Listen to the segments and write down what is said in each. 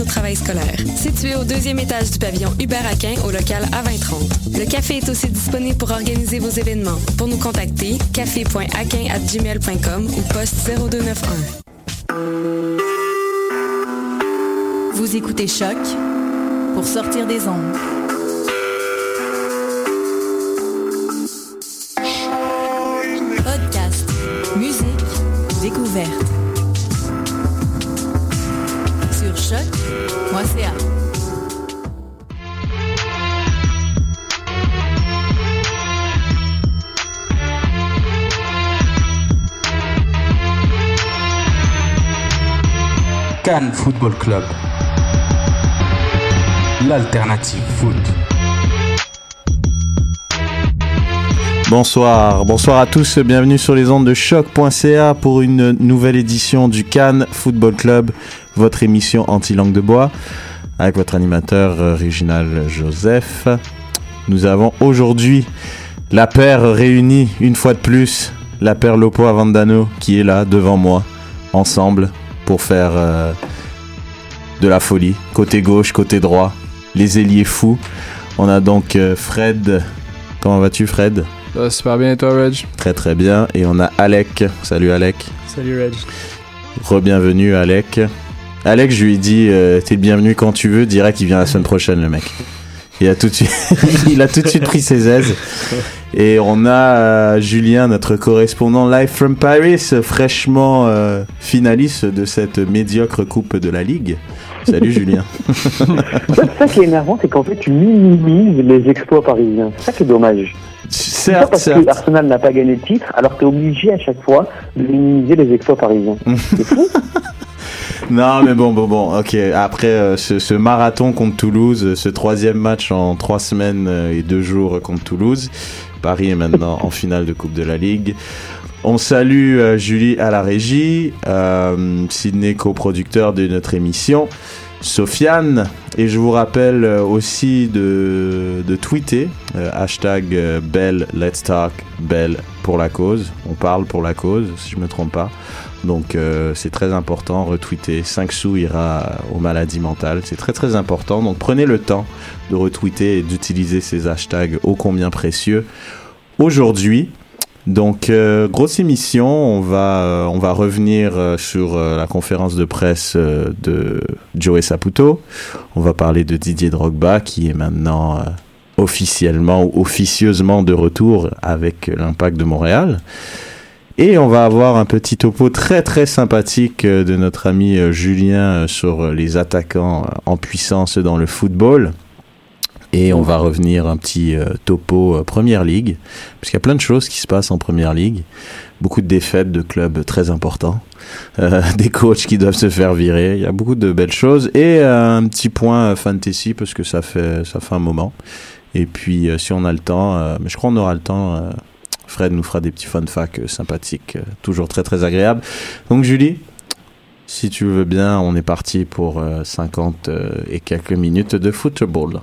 au travail scolaire. Situé au deuxième étage du pavillon Hubert Aquin au local A2030. Le café est aussi disponible pour organiser vos événements. Pour nous contacter, café.aquin@gmail.com ou poste 0291. Vous écoutez Choc pour sortir des ondes. Cannes Football Club. L'alternative foot. Bonsoir, bonsoir à tous, bienvenue sur les ondes de choc.ca pour une nouvelle édition du Cannes Football Club, votre émission anti-langue de bois, avec votre animateur euh, Réginal Joseph. Nous avons aujourd'hui la paire réunie une fois de plus, la paire Lopo Avandano qui est là devant moi, ensemble, pour faire euh, de la folie, côté gauche, côté droit, les ailiers fous. On a donc euh, Fred. Comment vas-tu Fred? Ça va super bien et toi, Reg? Très très bien. Et on a Alec. Salut Alec. Salut, Reg. Re-bienvenue Alec. Alec, je lui ai dit, euh, t'es le bienvenu quand tu veux, direct il vient la semaine prochaine le mec. Il a tout de suite, il a tout de suite pris ses aises. Et on a euh, Julien, notre correspondant live from Paris, fraîchement euh, finaliste de cette médiocre coupe de la Ligue. Salut Julien. C'est ça qui est énervant, c'est qu'en fait, tu minimises les exploits parisiens. C'est ça qui est dommage. C'est pas certes, parce certes. que Arsenal n'a pas gagné le titre, alors t'es obligé à chaque fois de minimiser les exploits parisiens. C'est fou. Non, mais bon, bon, bon, ok. Après euh, ce, ce marathon contre Toulouse, ce troisième match en trois semaines et deux jours contre Toulouse, Paris est maintenant en finale de Coupe de la Ligue. On salue euh, Julie à la régie, euh, Sydney coproducteur de notre émission, Sofiane, et je vous rappelle euh, aussi de, tweeter, euh, hashtag Belle Let's Talk, Belle pour la cause, on parle pour la cause, si je me trompe pas. Donc euh, c'est très important, retweeter. 5 sous ira aux maladies mentales, c'est très très important. Donc prenez le temps de retweeter et d'utiliser ces hashtags ô combien précieux. Aujourd'hui, donc euh, grosse émission, on va euh, on va revenir sur la conférence de presse de Joey Saputo. On va parler de Didier Drogba qui est maintenant officiellement ou officieusement de retour avec l'Impact de Montréal. Et on va avoir un petit topo très très sympathique euh, de notre ami euh, Julien euh, sur les attaquants en puissance dans le football. Et on va revenir un petit topo Première Ligue, parce qu'il y a plein de choses qui se passent en Première Ligue. Beaucoup de défaites de clubs très importants, des coachs qui doivent se faire virer. Il y a beaucoup de belles choses et un petit point fantasy parce que ça fait ça fait un moment. Et puis si on a le temps, mais je crois qu'on aura le temps. Fred nous fera des petits fun facts euh, sympathiques, euh, toujours très très agréables. Donc Julie, si tu veux bien, on est parti pour euh, 50 euh, et quelques minutes de football.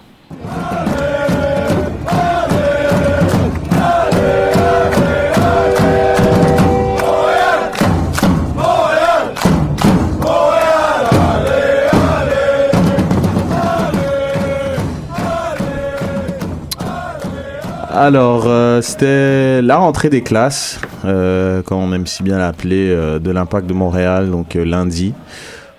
Alors, euh, c'était la rentrée des classes, euh, comme on aime si bien l'appeler, euh, de l'impact de Montréal, donc euh, lundi.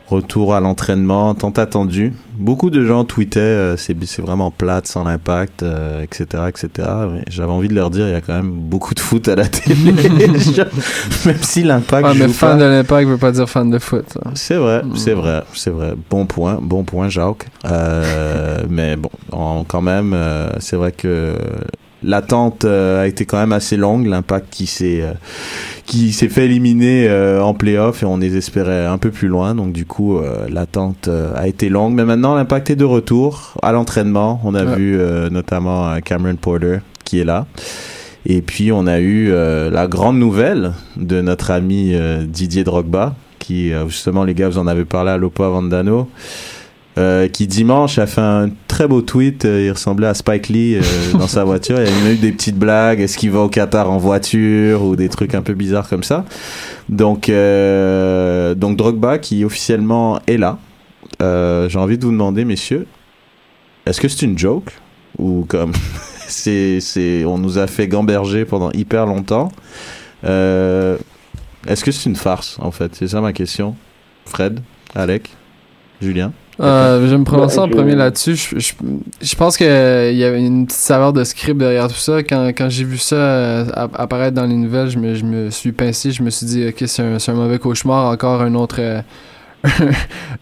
Retour à l'entraînement, tant attendu. Beaucoup de gens tweetaient, c'est c'est vraiment plate sans l'impact, etc., etc. Mais J'avais envie de leur dire, il y a quand même beaucoup de foot à la télé. même si l'impact Ah, mais joue fan pas. de l'impact veut pas dire fan de foot. ça. C'est vrai, c'est vrai, c'est vrai. Bon point, bon point, Jacques. Mais bon, quand même, c'est vrai que l'attente euh, a été quand même assez longue. L'impact qui s'est euh, qui s'est fait éliminer euh, en playoff et on les espérait un peu plus loin. Donc du coup, euh, l'attente euh, a été longue. Mais maintenant, l'impact est de retour à l'entraînement. On a Ouais. vu euh, notamment Cameron Porter qui est là. Et puis on a eu euh, la grande nouvelle de notre ami euh, Didier Drogba, qui euh, justement les gars vous en avez parlé à Lopo Vandano, euh, qui dimanche a fait un très beau tweet. euh, il ressemblait à Spike Lee euh, dans sa voiture. Il y a eu des petites blagues. Est-ce qu'il va au Qatar en voiture ou des trucs un peu bizarres comme ça. Donc donc Drogba qui officiellement est là. j'ai envie de vous demander, messieurs, est-ce que c'est une joke ou comme c'est, c'est, on nous a fait gamberger pendant hyper longtemps Est-ce que c'est une farce en fait? C'est ça ma question. Fred, Alec, Julien? Euh, je vais me prononcer Ouais, en je- premier là-dessus. Je, je, je pense qu'il y avait une petite saveur de script derrière tout ça. Quand, quand j'ai vu ça euh, app- apparaître dans les nouvelles, je me, je me suis pincé. Je me suis dit, ok, c'est un, un mauvais cauchemar. Encore un autre, euh,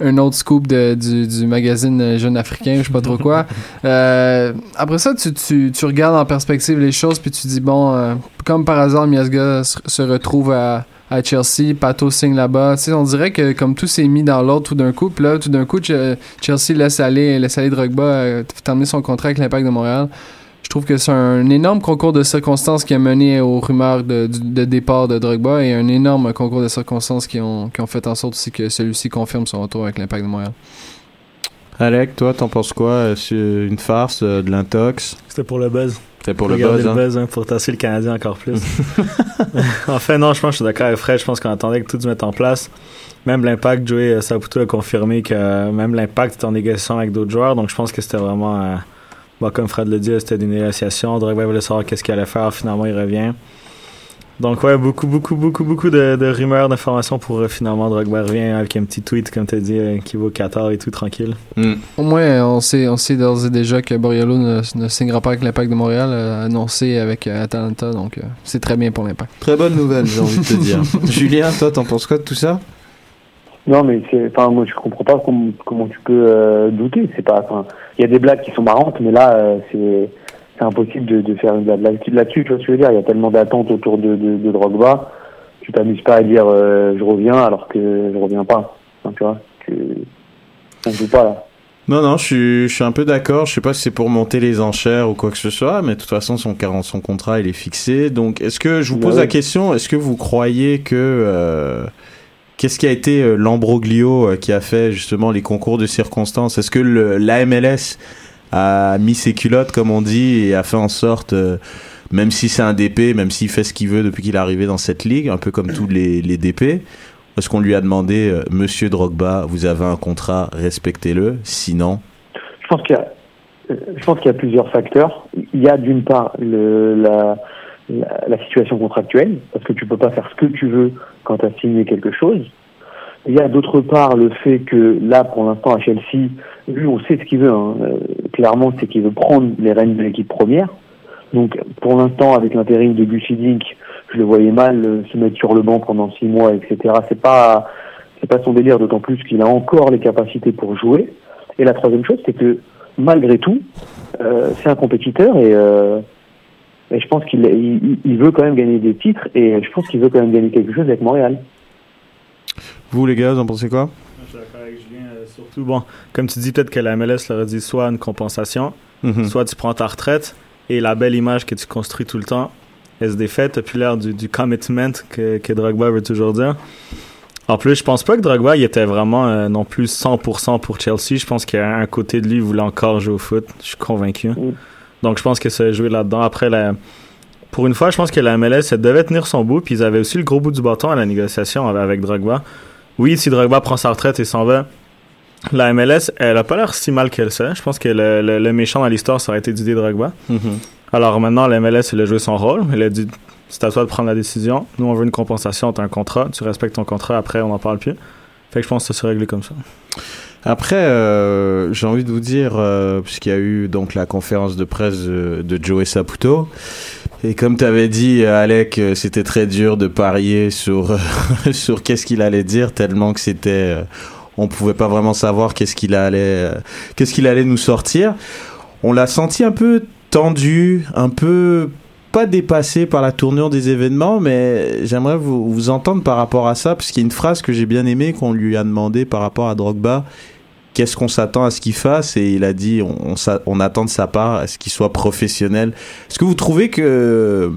un autre scoop de, du, du magazine Jeune Africain, je sais pas trop quoi. Euh, après ça, tu, tu, tu regardes en perspective les choses, puis tu dis, bon, euh, comme par hasard, Miasga se retrouve à, à Chelsea, Pato signe là-bas. Tu sais, on dirait que comme tout s'est mis dans l'ordre tout d'un coup, puis là, tout d'un coup, Ch- Chelsea laisse aller, laisse aller Drogba euh, terminer son contrat avec l'Impact de Montréal. Je trouve que c'est un énorme concours de circonstances qui a mené aux rumeurs de départ de Drogba et un énorme concours de circonstances qui ont, qui ont fait en sorte aussi que celui-ci confirme son retour avec l'Impact de Montréal. Alec, toi, t'en penses quoi? Une farce, euh, de l'intox? C'était pour le buzz. C'est pour le Regardez buzz, hein? le buzz hein, pour tasser le Canadien encore plus. en fait, non, je pense que je suis d'accord avec Fred. Je pense qu'on attendait que tout se mette en place. Même l'impact, Joey euh, Saputo a confirmé que euh, même l'impact était en négociation avec d'autres joueurs. Donc je pense que c'était vraiment, euh, bon, comme Fred le dit, c'était des négociations. Drogba voulait savoir qu'est-ce qu'il allait faire. Finalement, il revient. Donc ouais, beaucoup, beaucoup, beaucoup, beaucoup de, de rumeurs, d'informations pour euh, finalement Drogba revient avec un petit tweet, comme tu as dit, euh, qui va au Qatar et tout, tranquille. Hmm. Au moins, on sait, on sait d'ores et déjà que Borriello ne, ne signera pas avec l'Impact de Montréal, euh, annoncé avec euh, Atalanta, donc euh, c'est très bien pour l'Impact. Très bonne nouvelle, j'ai envie de te dire. Julien, toi, t'en penses quoi de tout ça? Non, mais c'est, enfin, moi, je comprends pas comment, comment tu peux euh, douter. C'est pas, enfin, il y a des blagues qui sont marrantes, mais là, euh, c'est, c'est impossible de, de faire une blague là-dessus. Tu vois ce que je veux dire Il y a tellement d'attentes autour de, de, de Drogba. Tu t'amuses pas à dire euh, je reviens alors que je reviens pas. Enfin, tu vois, tu, ne joue pas là. Non, non, je suis, je suis un peu d'accord. Je sais pas si c'est pour monter les enchères ou quoi que ce soit, mais de toute façon, son, contrat, il est fixé. Donc, est-ce que, je vous pose Ouais. la question, est-ce que vous croyez que, euh, qu'est-ce qui a été euh, l'embroglio euh, qui a fait justement les concours de circonstances? Est-ce que le, la MLS a mis ses culottes, comme on dit, et a fait en sorte, euh, même si c'est un DP, même s'il fait ce qu'il veut depuis qu'il est arrivé dans cette ligue, un peu comme tous les, les DP, est-ce qu'on lui a demandé, euh, Monsieur Drogba, vous avez un contrat, respectez-le, sinon... Je pense qu'il y a, je pense qu'il y a plusieurs facteurs. Il y a d'une part le, la, la, la situation contractuelle, parce que tu peux pas faire ce que tu veux quand tu as signé quelque chose. Il y a d'autre part le fait que là, pour l'instant, à Chelsea, lui, on sait ce qu'il veut. hein. Euh, clairement, c'est qu'il veut prendre les rênes de l'équipe première. Donc, pour l'instant, avec l'intérim de Gus Hiddink, je le voyais mal euh, se mettre sur le banc pendant six mois, etc. C'est pas, c'est pas son délire, d'autant plus qu'il a encore les capacités pour jouer. Et la troisième chose, c'est que malgré tout, euh, c'est un compétiteur et, je pense qu'il il, il veut quand même gagner des titres et je pense qu'il veut quand même gagner quelque chose avec Montréal. Vous, les gars, vous en pensez quoi? Je suis d'accord avec Julien, euh, surtout, bon, comme tu dis, peut-être que la MLS leur a dit soit une compensation, Mhm. soit tu prends ta retraite et la belle image que tu construis tout le temps, elle se défait. T'as plus l'air du, du commitment que, que Drogba veut toujours dire. En plus, je pense pas que Drogba il était vraiment euh, non plus 100% pour Chelsea. Je pense qu'il y a un côté de lui qui voulait encore jouer au foot. Je suis convaincu. Mm. Donc, je pense que ça a joué là-dedans. Après, la, pour une fois, je pense que la MLS, elle devait tenir son bout. Puis ils avaient aussi le gros bout du bâton à la négociation avec, avec Drogba. Oui, si Drogba prend sa retraite et s'en va, la MLS, elle a pas l'air si mal qu'elle sait. Je pense que le, le- le méchant dans l'histoire, ça aurait été Didier Drogba. Mhm. Alors maintenant, la MLS, elle a joué son rôle. Elle a dit c'est à toi de prendre la décision. Nous, on veut une compensation, t'as un contrat. Tu respectes ton contrat, après, on n'en parle plus. Fait que je pense que ça s'est réglé comme ça. Après, euh, j'ai envie de vous dire, euh, puisqu'il y a eu donc la conférence de presse de, de Joey Saputo, et comme tu avais dit, Alec, euh, c'était très dur de parier sur, sur qu'est-ce qu'il allait dire, tellement que c'était, on pouvait pas vraiment savoir qu'est-ce qu'il allait, qu'est-ce qu'il allait nous sortir. On l'a senti un peu tendu, un peu pas dépassé par la tournure des événements, mais j'aimerais vous, vous entendre par rapport à ça, parce qu'il y a une phrase que j'ai bien aimée qu'on lui a demandé par rapport à Drogba. Qu'est-ce qu'on s'attend à ce qu'il fasse? Et il a dit on, on, s'a- on attend de sa part à ce qu'il soit professionnel. Est-ce que vous trouvez que,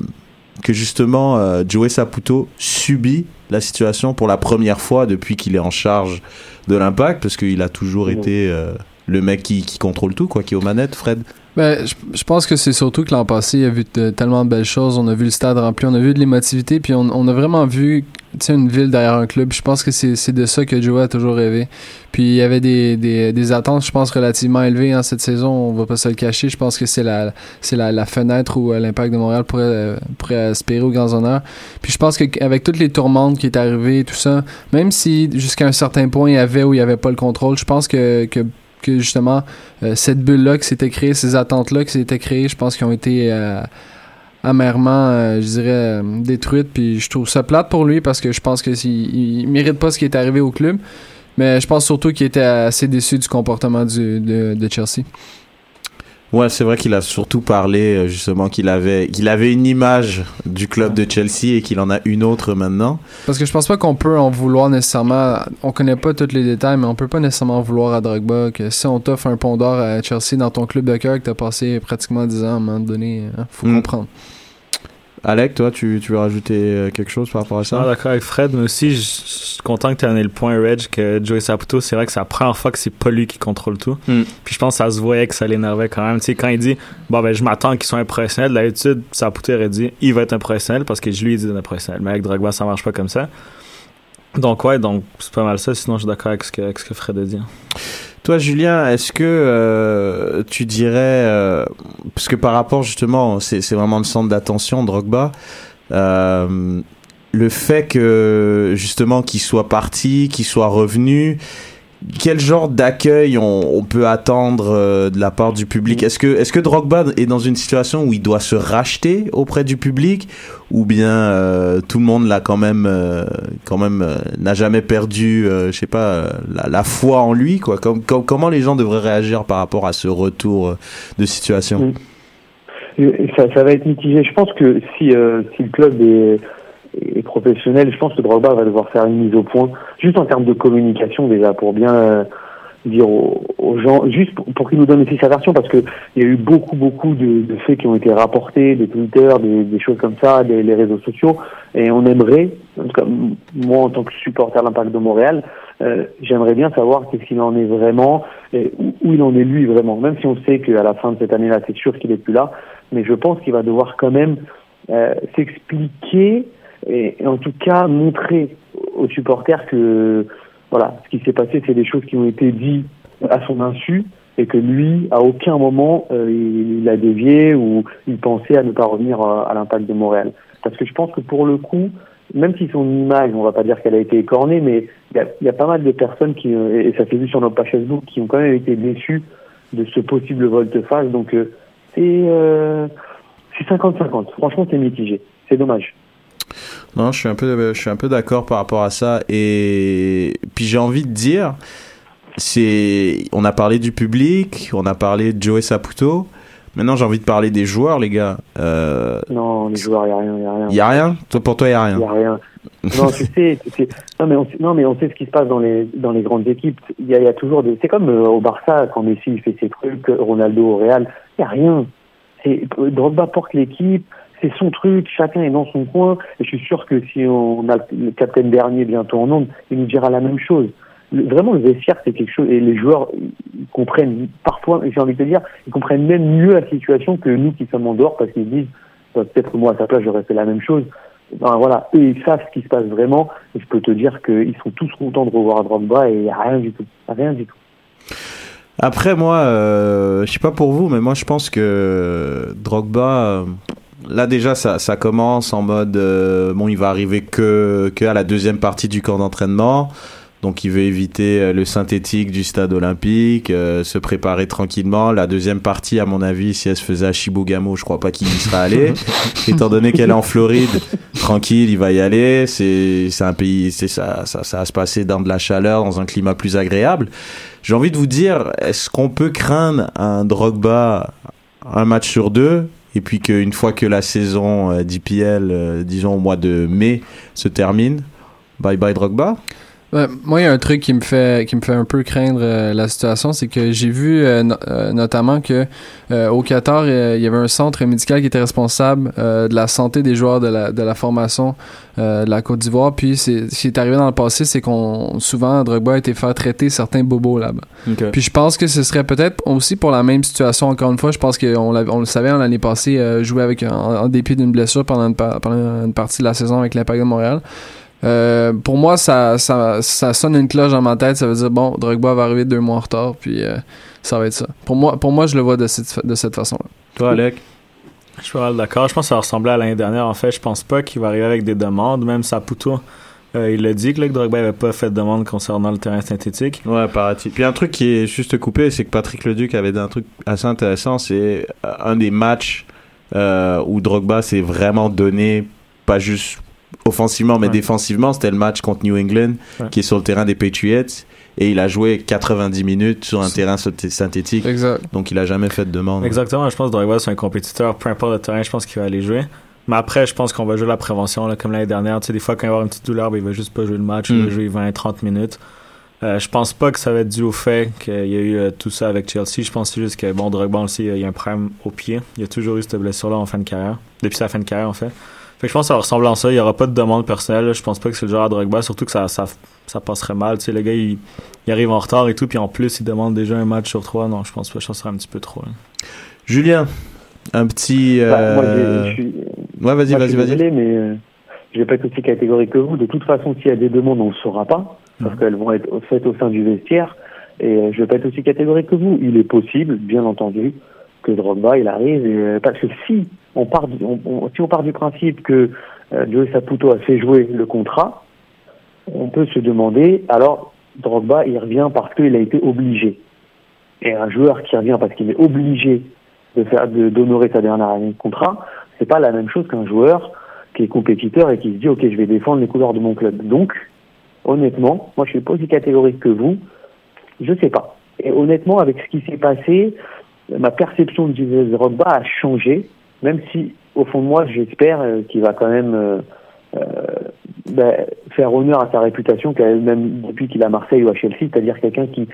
que justement euh, Joey Saputo subit la situation pour la première fois depuis qu'il est en charge de l'impact? Parce qu'il a toujours été euh, le mec qui, qui contrôle tout, quoi, qui est aux manettes, Fred. Ben, je, je pense que c'est surtout que l'an passé, il y a vu tellement de belles choses. On a vu le stade rempli, on a vu de l'émotivité, puis on, on a vraiment vu une ville derrière un club. Je pense que c'est de ça que Joe a toujours rêvé. Puis il y avait des, des, des attentes, je pense, relativement élevées en cette saison. On va pas se le cacher. Je pense que c'est la, la, la fenêtre où euh, l'Impact de Montréal pourrait, euh, pourrait aspirer aux grands honneurs. Puis je pense qu'avec toutes les tourmentes qui est arrivées et tout ça, même si jusqu'à un certain point il y avait ou il y avait pas le contrôle, je pense que, que que justement euh, cette bulle-là qui s'était créée, ces attentes-là qui s'étaient créées, je pense qu'ils ont été euh, amèrement, euh, je dirais, euh, détruites. Puis je trouve ça plate pour lui parce que je pense que il, il mérite pas ce qui est arrivé au club. Mais je pense surtout qu'il était assez déçu du comportement du, de, de Chelsea. Ouais, c'est vrai qu'il a surtout parlé euh, justement qu'il avait qu'il avait une image du club de Chelsea et qu'il en a une autre maintenant. Parce que je pense pas qu'on peut en vouloir nécessairement. On connaît pas tous les détails, mais on peut pas nécessairement en vouloir à Drogba que si on t'offre un pont d'or à Chelsea dans ton club de cœur que t'as passé pratiquement 10 ans à un moment donné, hein, faut Mm. comprendre. Alec, toi, tu, tu veux rajouter euh, quelque chose par rapport à ça? D'accord avec Fred, mais aussi, je suis content que tu aies donné le point, Reg, que Joey Saputo, c'est vrai que c'est la première fois que c'est pas lui qui contrôle tout. Mm. Puis je pense que ça se voyait que ça l'énervait quand même. Tu sais, quand il dit, bon, ben, je m'attends qu'ils soient un professionnel, d'habitude, Saputo aurait dit, il va être un professionnel parce que je lui ai dit d'être un professionnel. Mais avec Drogba, ça marche pas comme ça. Donc, ouais, donc, c'est pas mal ça. Sinon, je suis d'accord avec avec ce que Fred a dit. Toi, Julien, est-ce que euh, tu dirais, euh, parce que par rapport justement, c'est vraiment le centre d'attention, Drogba, euh, le fait que justement qu'il soit parti, qu'il soit revenu, quel genre d'accueil on, on peut attendre euh, de la part du public? Est-ce que, est-ce que Drogba est dans une situation où il doit se racheter auprès du public? Ou bien euh, tout le monde l'a quand même, euh, quand même euh, n'a jamais perdu, euh, je sais pas, euh, la, la foi en lui quoi? Com- com- Comment les gens devraient réagir par rapport à ce retour de situation? Mm. Ça, ça va être mitigé. Je pense que si, euh, si le club est, est professionnel, je pense que Drogba va devoir faire une mise au point, juste en termes de communication déjà, pour bien euh, dire aux, gens, juste pour, pour qu'ils nous donnent aussi sa version, parce que il y a eu beaucoup, beaucoup de, de faits qui ont été rapportés, des Twitter, des, des choses comme ça, des, les réseaux sociaux, et on aimerait, en moi en tant que supporter de l'Impact de Montréal, euh, j'aimerais bien savoir qu'est-ce qu'il en est vraiment, et où, où il en est lui vraiment, même si on sait qu'à la fin de cette année-là, c'est sûr qu'il est plus là, mais je pense qu'il va devoir quand même euh, s'expliquer et, et en tout cas montrer aux supporters que voilà, ce qui s'est passé, c'est des choses qui ont été dites à son insu et que lui, à aucun moment, euh, il, a dévié ou il pensait à ne pas revenir euh, à l'impact de Montréal. Parce que je pense que pour le coup, même si son image, on va pas dire qu'elle a été écornée, mais il y y a pas mal de personnes qui, euh, et ça s'est vu sur notre page Facebook, qui ont quand même été déçues de ce possible volte-face. Donc euh, c'est euh, c'est 50-50. Franchement, c'est mitigé. C'est dommage. Non, je suis un peu, je suis un peu d'accord par rapport à ça. Et puis j'ai envie de dire, c'est, on a parlé du public, on a parlé de Joey Saputo. Maintenant, j'ai envie de parler des joueurs, les gars. Euh, Non, les joueurs, il n'y a rien. Il y a rien. y a rien? Toi, pour toi, y a Il rien. y a rien. Non, tu sais, tu sais- non mais on sait, non mais on sait ce qui se passe dans les dans les grandes équipes. Il y a, il y a toujours des. C'est comme euh, au Barça quand Messi il fait ses trucs, Ronaldo au Real. Il y a rien. Drogba porte l'équipe. C'est son truc. Chacun est dans son coin. Et je suis sûr que si on a le capitaine dernier bientôt en nombre, il nous dira la même chose. Le- vraiment, le vestiaire, c'est quelque chose. Et les joueurs ils comprennent parfois. J'ai envie de te dire, ils comprennent même mieux la situation que nous qui sommes en dehors parce qu'ils se disent bah, peut-être moi à sa place j'aurais fait la même chose. Ben, voilà, eux ils savent ce qui se passe vraiment et je peux te dire qu'ils sont tous contents de revoir Drogba et rien du tout, rien du tout. Après, moi, euh, je sais pas pour vous, mais moi, je pense que Drogba, euh, là déjà, ça, ça commence en mode, euh, bon, il va arriver que, que à la deuxième partie du camp d'entraînement. Donc, il veut éviter euh, le synthétique du stade olympique, euh, se préparer tranquillement. La deuxième partie, à mon avis, si elle se faisait à Chibougamau, je crois pas qu'il y serait allé. Étant donné qu'elle est en Floride, tranquille, il va y aller. C'est, c'est un pays, c'est ça, ça, ça va se passer dans de la chaleur, dans un climat plus agréable. J'ai envie de vous dire, est-ce qu'on peut craindre un Drogba un match sur deux et puis qu'une fois que la saison euh, d'IPL, euh, disons au mois de mai, se termine, bye bye Drogba Ouais, moi, il y a un truc qui me fait qui me fait un peu craindre euh, la situation, c'est que j'ai vu euh, no- euh, notamment que euh, au Qatar, euh, il y avait un centre médical qui était responsable euh, de la santé des joueurs de la de la formation euh, de la Côte d'Ivoire. Puis c'est ce qui est arrivé dans le passé, c'est qu'on souvent Drogba a été faire traiter certains bobos là-bas. Puis je pense que ce serait peut-être aussi pour la même situation encore une fois. Je pense qu'on l'avait- on le savait en l'année passée, euh, jouer avec en, en dépit d'une blessure pendant une, pendant une partie de la saison avec l'Impact de Montréal. Euh, pour moi, ça, ça, ça sonne une cloche dans ma tête. Ça veut dire bon, Drogba va arriver deux mois en retard, puis euh, ça va être ça. Pour moi, pour moi, je le vois de cette, de cette façon-là. Toi, Alec? Je suis d'accord. Je pense que ça va ressembler à l'année dernière. En fait, je pense pas qu'il va arriver avec des demandes. Même Saputo, euh, il a dit que, là, que Drogba n'avait pas fait de demande concernant le terrain synthétique. Ouais, paraît-il. Puis un truc qui est juste coupé, c'est que Patrick Leduc avait dit un truc assez intéressant. C'est un des matchs euh, où Drogba s'est vraiment donné, pas juste offensivement, mais Ouais. défensivement. C'était le match contre New England, Ouais. qui est sur le terrain des Patriots. Et il a joué 90 minutes sur un terrain synthé- synthétique. Exact. Donc il a jamais fait de demande. Exactement. Je pense que Drogba, c'est un compétiteur. Peu importe le terrain, je pense qu'il va aller jouer. Mais après, je pense qu'on va jouer la prévention, là, comme l'année dernière. Tu sais, des fois, quand il va y avoir une petite douleur, ben, il va juste pas jouer le match. Il Mm. va jouer 20-30 minutes. Euh, je pense pas que ça va être dû au fait qu'il y a eu euh, tout ça avec Chelsea. Je pense juste que, bon, Drogba aussi, il y a un problème au pied. Il a toujours eu cette blessure-là en fin de carrière. Depuis sa fin de carrière, en fait. Fait que je pense que ça va ressembler à ça. Il y aura pas de demande personnelle. là. Je pense pas que c'est le genre à Drogba. Surtout que ça, ça, ça passerait mal. Tu sais, le gars, il, il arrive en retard et tout. Puis en plus, il demande déjà un match sur trois. Non, je pense pas. Je pense que ça serait un petit peu trop. là. Julien, un petit. Bah, moi, euh, j'ai- je suis, Ouais, vas-y, vas-y, vas-y. mais euh, je vais pas être aussi catégorique que vous. De toute façon, s'il y a des demandes, on ne le saura pas, parce Mhm. qu'elles vont être faites au sein du vestiaire. Et euh, je vais pas être aussi catégorique que vous. Il est possible, bien entendu, que Drogba il arrive. Et, euh, parce que si on part, si on part du principe que euh, Joe Saputo a fait jouer le contrat, on peut se demander. Alors Drogba, il revient parce qu'il a été obligé. Et un joueur qui revient parce qu'il est obligé de faire d'honorer sa dernière année de contrat, c'est pas la même chose qu'un joueur qui est compétiteur et qui se dit ok je vais défendre les couleurs de mon club. Donc honnêtement, moi je suis pas aussi catégorique que vous, je sais pas. Et honnêtement avec ce qui s'est passé, ma perception de Drogba a changé, même si au fond de moi j'espère euh, qu'il va quand même ben, faire honneur à sa réputation même depuis qu'il est à Marseille ou à Chelsea, c'est-à-dire quelqu'un qui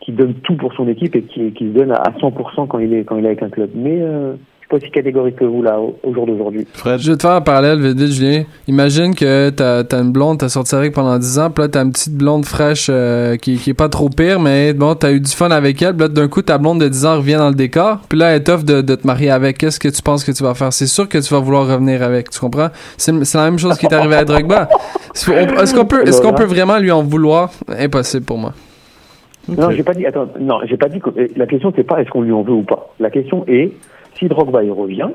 qui donne tout pour son équipe et qui, qui se donne à 100% quand il est quand il est avec un club. Mais suis pas aussi catégorique que vous là au, au jour d'aujourd'hui. Fred, Je vais te faire un parallèle vite, Julien. Imagine que t'as as une blonde, t'as sorti avec pendant 10 ans, puis là t'as une petite blonde fraîche euh, qui, qui est pas trop pire, mais bon, t'as eu du fun avec elle, puis là d'un coup ta blonde de 10 ans revient dans le décor, puis là elle t'offre de, de te marier avec. Qu'est-ce que tu penses que tu vas faire? C'est sûr que tu vas vouloir revenir avec, tu comprends? C'est la même chose qui est arrivé à Drogba. Est-ce qu'on peut, est-ce qu'on peut vraiment lui en vouloir? Impossible pour moi. Non, j'ai pas dit. Attends, non, j'ai pas dit que euh, la question c'est pas est-ce qu'on lui en veut ou pas. La question est si Drogba il revient,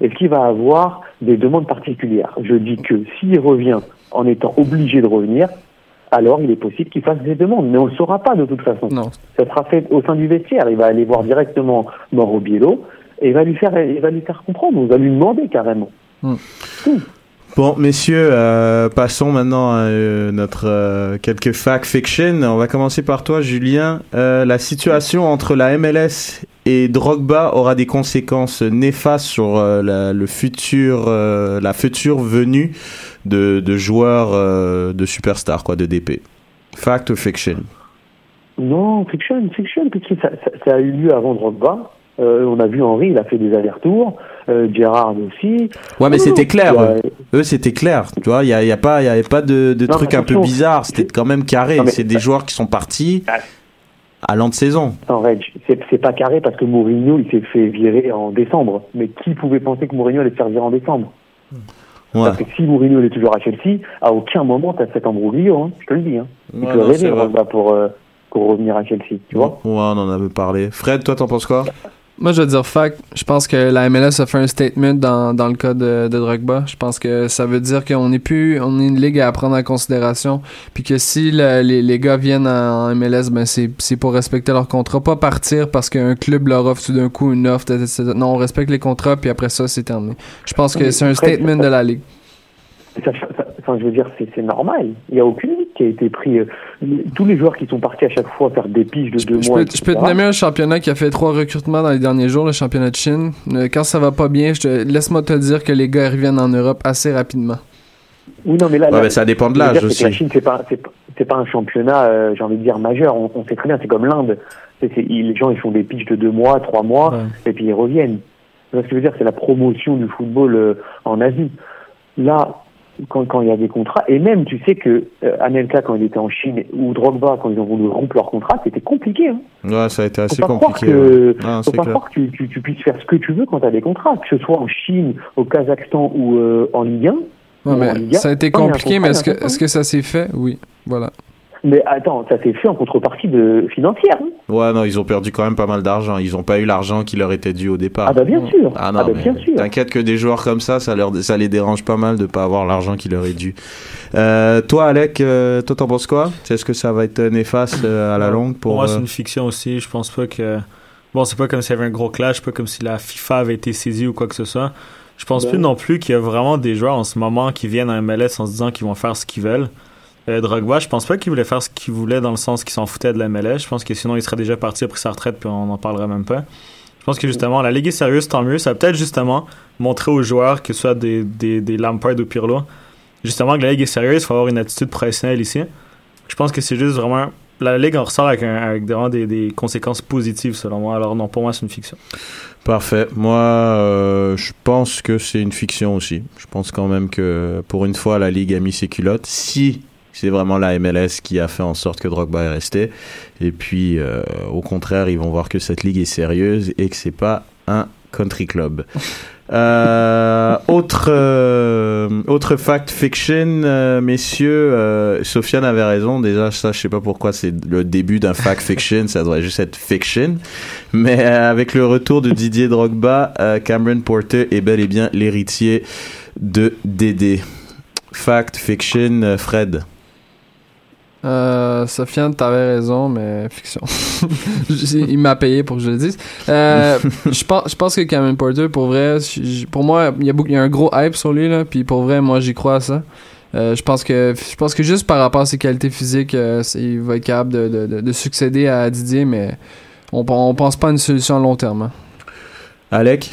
est-ce qu'il va avoir des demandes particulières? Je dis que s'il revient en étant obligé de revenir, alors il est possible qu'il fasse des demandes, mais on ne le saura pas de toute façon. Non. Ça sera fait au sein du vestiaire. Il va aller voir directement Mauro Biello et il va lui faire, il va lui faire comprendre. On va lui demander carrément. Bon, messieurs, euh, passons maintenant à euh, notre euh, quelques fact fiction. On va commencer par toi, Julien. La situation entre la MLS et Drogba aura des conséquences néfastes sur la, le future venue de, joueurs de superstars, quoi, de DP. Fact ou fiction? Non, fiction, fiction, puisque ça, a eu lieu avant Drogba. On a vu Henri, il a fait des allers-retours. Euh, Gérard aussi. Ouais, mais c'était clair. ouais. Eux, c'était clair. Tu vois, il y, a, y a pas, il y avait pas de, de Non, mais un peu bizarres. C'était quand même carré. C'est des joueurs qui sont partis Ah. à l'an de saison. Attends, Reg, c'est pas carré parce que Mourinho, il s'est fait virer en décembre. Mais qui pouvait penser que Mourinho allait se faire virer en décembre? Ouais. Parce que si Mourinho est toujours à Chelsea, à aucun moment t'as cet embrouillio, hein, je te le dis. Hein. Il Ouais, peut non, rêver pour, euh, pour revenir à Chelsea, tu vois Ouais, on en avait parlé. Fred, toi, t'en penses quoi? Moi, je vais dire fact. Je pense que la MLS a fait un statement dans, dans le cas de, de Drogba. Je pense que ça veut dire qu'on n'est plus, on est une ligue à prendre en considération. Puis que si le- les, les gars viennent en, en MLS, ben c'est, c'est pour respecter leur contrat. Pas partir parce qu'un club leur offre tout d'un coup une offre. etc. Non, on respecte les contrats, puis après ça, c'est terminé. Je pense que c'est un statement ça- de la ligue. ça, ça- enfin, je veux dire, c'est normal. Il n'y a aucune ligue qui a été pris. euh, tous les joueurs qui sont partis à chaque fois faire des piges de Je, deux je mois. peux, je peux te nommer un championnat qui a fait trois recrutements dans les derniers jours, le championnat de Chine. Euh, Quand ça va pas bien, je te, laisse-moi te dire que les gars reviennent en Europe assez rapidement. Oui, non, mais là, Ouais, là, mais ça dépend de l'âge que La aussi. Chine, c'est pas, c'est pas, un championnat, euh, j'ai envie de dire majeur. On, on sait très bien, c'est comme l'Inde. C'est- c'est- ils- les gens ils font des pitchs de deux mois, trois mois, Ouais. et puis ils reviennent. Ce que je veux dire? C'est la promotion du football euh, en Asie. Là, quand, quand il y a des contrats, et même tu sais que euh, Anelka quand il était en Chine ou Drogba quand ils ont voulu rompre leur contrat, c'était compliqué. Hein. Ouais, ça a été Faut assez pas croire compliqué. que, ouais. Non, faut pas clair. croire que tu, tu, tu puisses faire ce que tu veux quand tu as des contrats, que ce soit en Chine, au Kazakhstan ou euh, en Ligue 1. Ouais, Ou en mais Ligue 1. ça a été a compliqué, mais est-ce que, un est-ce que ça s'est fait? Oui. Voilà. Mais attends, ça s'est fait en contrepartie de financière. hein. Ouais, non, ils ont perdu quand même pas mal d'argent. Ils ont pas eu l'argent qui leur était dû au départ. Ah bah bien sûr. Ah non, bah, mais bien sûr. t'inquiète que des joueurs comme ça, ça, leur, ça les dérange pas mal de pas avoir l'argent qui leur est dû. Euh, toi, Alec, euh, toi, t'en penses quoi? Est-ce que ça va être néfaste euh, à la longue pour, Pour moi, c'est une fiction aussi. Je pense pas que. Bon, c'est pas comme s'il y avait un gros clash, pas comme si la FIFA avait été saisie ou quoi que ce soit. Je pense Ben. plus non plus qu'il y a vraiment des joueurs en ce moment qui viennent à MLS en se disant qu'ils vont faire ce qu'ils veulent. Euh, Drogba, je pense pas qu'il voulait faire ce qu'il voulait dans le sens qu'il s'en foutait de la MLS. Je pense que sinon il serait déjà parti après sa retraite puis on n'en parlerait même pas. Je pense que justement la ligue est sérieuse, tant mieux. Ça peut-être justement montrer aux joueurs, que ce soit des, des, Lampard ou Pirlo, justement que la ligue est sérieuse, il faut avoir une attitude professionnelle ici. Je pense que c'est juste vraiment. La ligue en ressort avec, avec vraiment des, des conséquences positives selon moi. Alors non, pour moi c'est une fiction. Parfait. Moi, euh, je pense que c'est une fiction aussi. Je pense quand même que pour une fois, la Ligue a mis ses culottes. Si c'est vraiment la MLS qui a fait en sorte que Drogba est resté. Et puis, euh, au contraire, ils vont voir que cette ligue est sérieuse et que c'est pas un country club. Euh, autre, euh, autre fact fiction, euh, messieurs, Sofiane avait raison. Déjà, ça, je sais pas pourquoi c'est le début d'un fact fiction, ça devrait juste être fiction. Mais avec le retour de Didier Drogba, Cameron Porter est bel et bien l'héritier de Dédé. Fact fiction, Fred. Euh, Sofiane, t'avais raison, mais fiction. Il m'a payé pour que je le dise. Euh, je pense, je pense que Cameron Porter, pour vrai, pour moi, il y, a beaucoup- il y a un gros hype sur lui, là, puis pour vrai, moi, j'y crois à ça. Euh, je pense que je pense que juste par rapport à ses qualités physiques, euh, il va être capable de, de, de- de succéder à Didier, mais on, on pense pas à une solution à long terme. hein. Alec?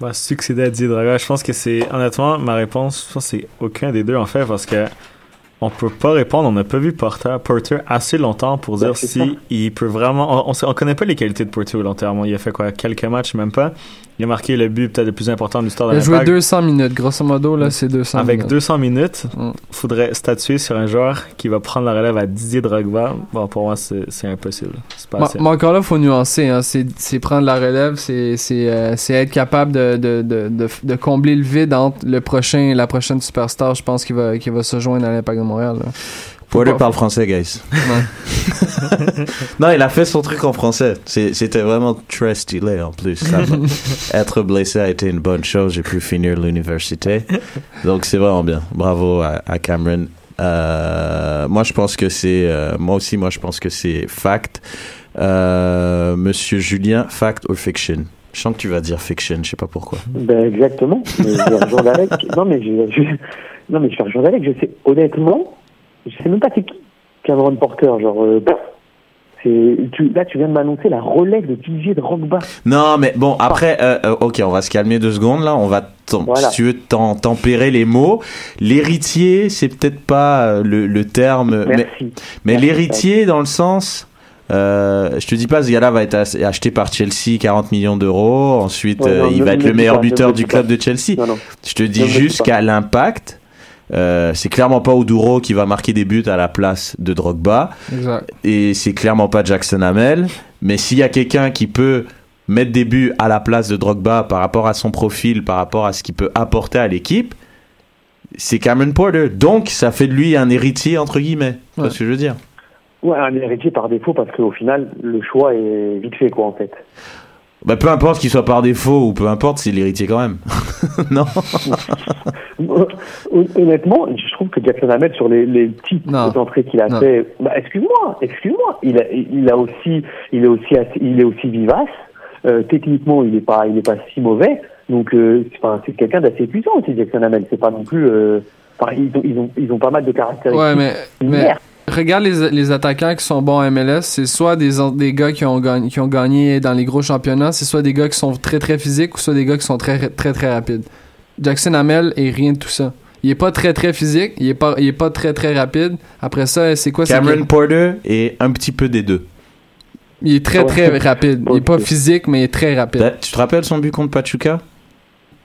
Bah, succéder à Didier Drogba, je pense que c'est honnêtement ma réponse. Je pense que c'est aucun des deux en fait parce que on peut pas répondre. On n'a pas vu Porter, Porter assez longtemps pour dire si ça. il peut vraiment. On, on, on connaît pas les qualités de Porter terme. Il a fait quoi quelques matchs même pas. Il a marqué le but peut-être le plus important de l'histoire de Il a joué l'Impact. 200 minutes, grosso modo, là, c'est 200 Avec minutes. 200 minutes, Mm. faudrait statuer sur un joueur qui va prendre la relève à Didier Drogba. Bon, pour moi, c'est impossible. Pas Mais, encore là, faut nuancer. Hein. C'est, prendre la relève, c'est, euh, être capable de, de, de, de, de combler le vide entre le prochain et la prochaine superstar. Je pense qu'il va, se joindre à l'Impact de Montréal. là. Porter parle français, guys. Ouais. non, il a fait son truc en français. C'était vraiment très stylé en plus. Ça. Être blessé a été une bonne chose. J'ai pu finir l'université. Donc c'est vraiment bien. Bravo à, à Cameron. Euh, moi, je pense que c'est. euh, moi aussi, moi, je pense que c'est fact. Euh, Monsieur Julien, fact or fiction? Je sens que tu vas dire fiction, je sais pas pourquoi. Ben exactement. Mais je vais rejoindre Alec. Non mais je, je- non mais je vais rejoindre Alec. Je sais honnêtement, je sais même pas c'est qui Cameron Porter. Genre, euh, tu, là tu viens de m'annoncer la relève de Didier Drogba. Non, mais bon, après, euh, euh, ok, on va se calmer deux secondes là. On va, Voilà. si tu veux, tempérer les mots. L'héritier, c'est peut-être pas le, le terme, mais, Merci. mais l'héritier dans le sens. Euh, je te dis pas, ce gars-là va être ach- acheté par Chelsea 40 millions d'euros. Ensuite, Ouais, euh, il va être le meilleur pas, buteur du club pas. de Chelsea. Non non. Je te dis juste qu'à l'impact, euh, c'est clairement pas Oduro qui va marquer des buts à la place de Drogba Exact. et c'est clairement pas Jackson Hamel. Mais s'il y a quelqu'un qui peut mettre des buts à la place de Drogba par rapport à son profil, par rapport à ce qu'il peut apporter à l'équipe, c'est Cameron Porter. Donc, ça fait de lui un héritier, entre guillemets. Tu vois Ouais. ce que je veux dire? Ouais, un héritier par défaut parce qu'au final le choix est vite fait quoi en fait. Bah, Peu importe qu'il soit par défaut ou peu importe, c'est l'héritier quand même. non Hon- Honnêtement, je trouve que Jackson Hamel sur les, les petites Non. entrées qu'il a Non. fait, bah, excuse-moi, excuse-moi, il a, il a aussi, il est aussi, il est aussi vivace. Euh, techniquement, il est pas, il est pas si mauvais. Donc, euh, c'est- enfin, c'est quelqu'un d'assez puissant aussi, Jackson Hamel. C'est pas non plus, euh, ils ont, ils ont, ils ont pas mal de caractéristiques. Ouais, mais. Regarde les, les attaquants qui sont bons en MLS, c'est soit des, des gars qui ont, gagné, qui ont gagné dans les gros championnats, c'est soit des gars qui sont très très physiques ou soit des gars qui sont très très très rapides. Jackson Hamel est rien de tout ça. Il est pas très très physique, il est pas, il est pas très très rapide. Après ça, c'est quoi Cameron Porter est un petit peu des deux. Il est très très rapide. Il est pas physique, mais il est très rapide. T'as- Tu te rappelles son but contre Pachuca?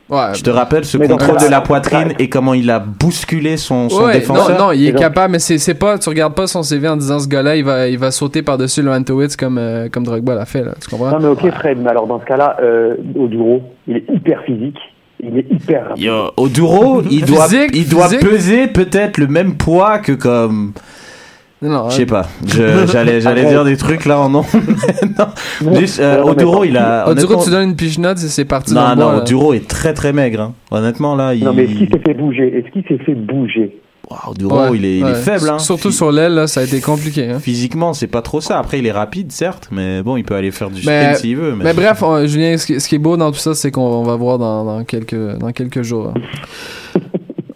Ouais. Je te rappelle ce contrôle de la poitrine et comment il a bousculé son, son Ouais, défenseur. non, non, il est capable, mais c'est, c'est pas, tu regardes pas son CV en disant ce gars-là, il va, il va sauter par-dessus le Antowitz comme, euh, comme Drogba l'a fait, là. Tu comprends? Non, mais ok, Fred, mais alors dans ce cas-là, euh, Oduro, il est hyper physique, il est hyper rapide. Yo, Oduro, il doit, Physique, il doit physique. peser peut-être le même poids que comme. Non, Je sais pas. Je- J'allais, j'allais dire des trucs là en nom. non. Juste, euh, Oduro, il a. Oduro, honnêtement- tu donnes une pichenote, c'est, c'est parti Non, non, bois, là. Oduro est très très maigre. hein. Honnêtement, là, il. Non, mais est-ce qu'il s'est fait bouger? Est-ce qu'il s'est fait bouger? Wow, Oduro, Ouais, il, est, il est faible. Hein. Surtout sur l'aile, ça a été compliqué, hein. Physiquement, c'est pas trop ça. Après, il est rapide, certes, mais bon, il peut aller faire du sprint Mais- s'il veut. Mais, Mais bref, on- Julien, ce qui, ce qui est beau dans tout ça, c'est qu'on on va voir dans, dans quelques, dans quelques jours. hein.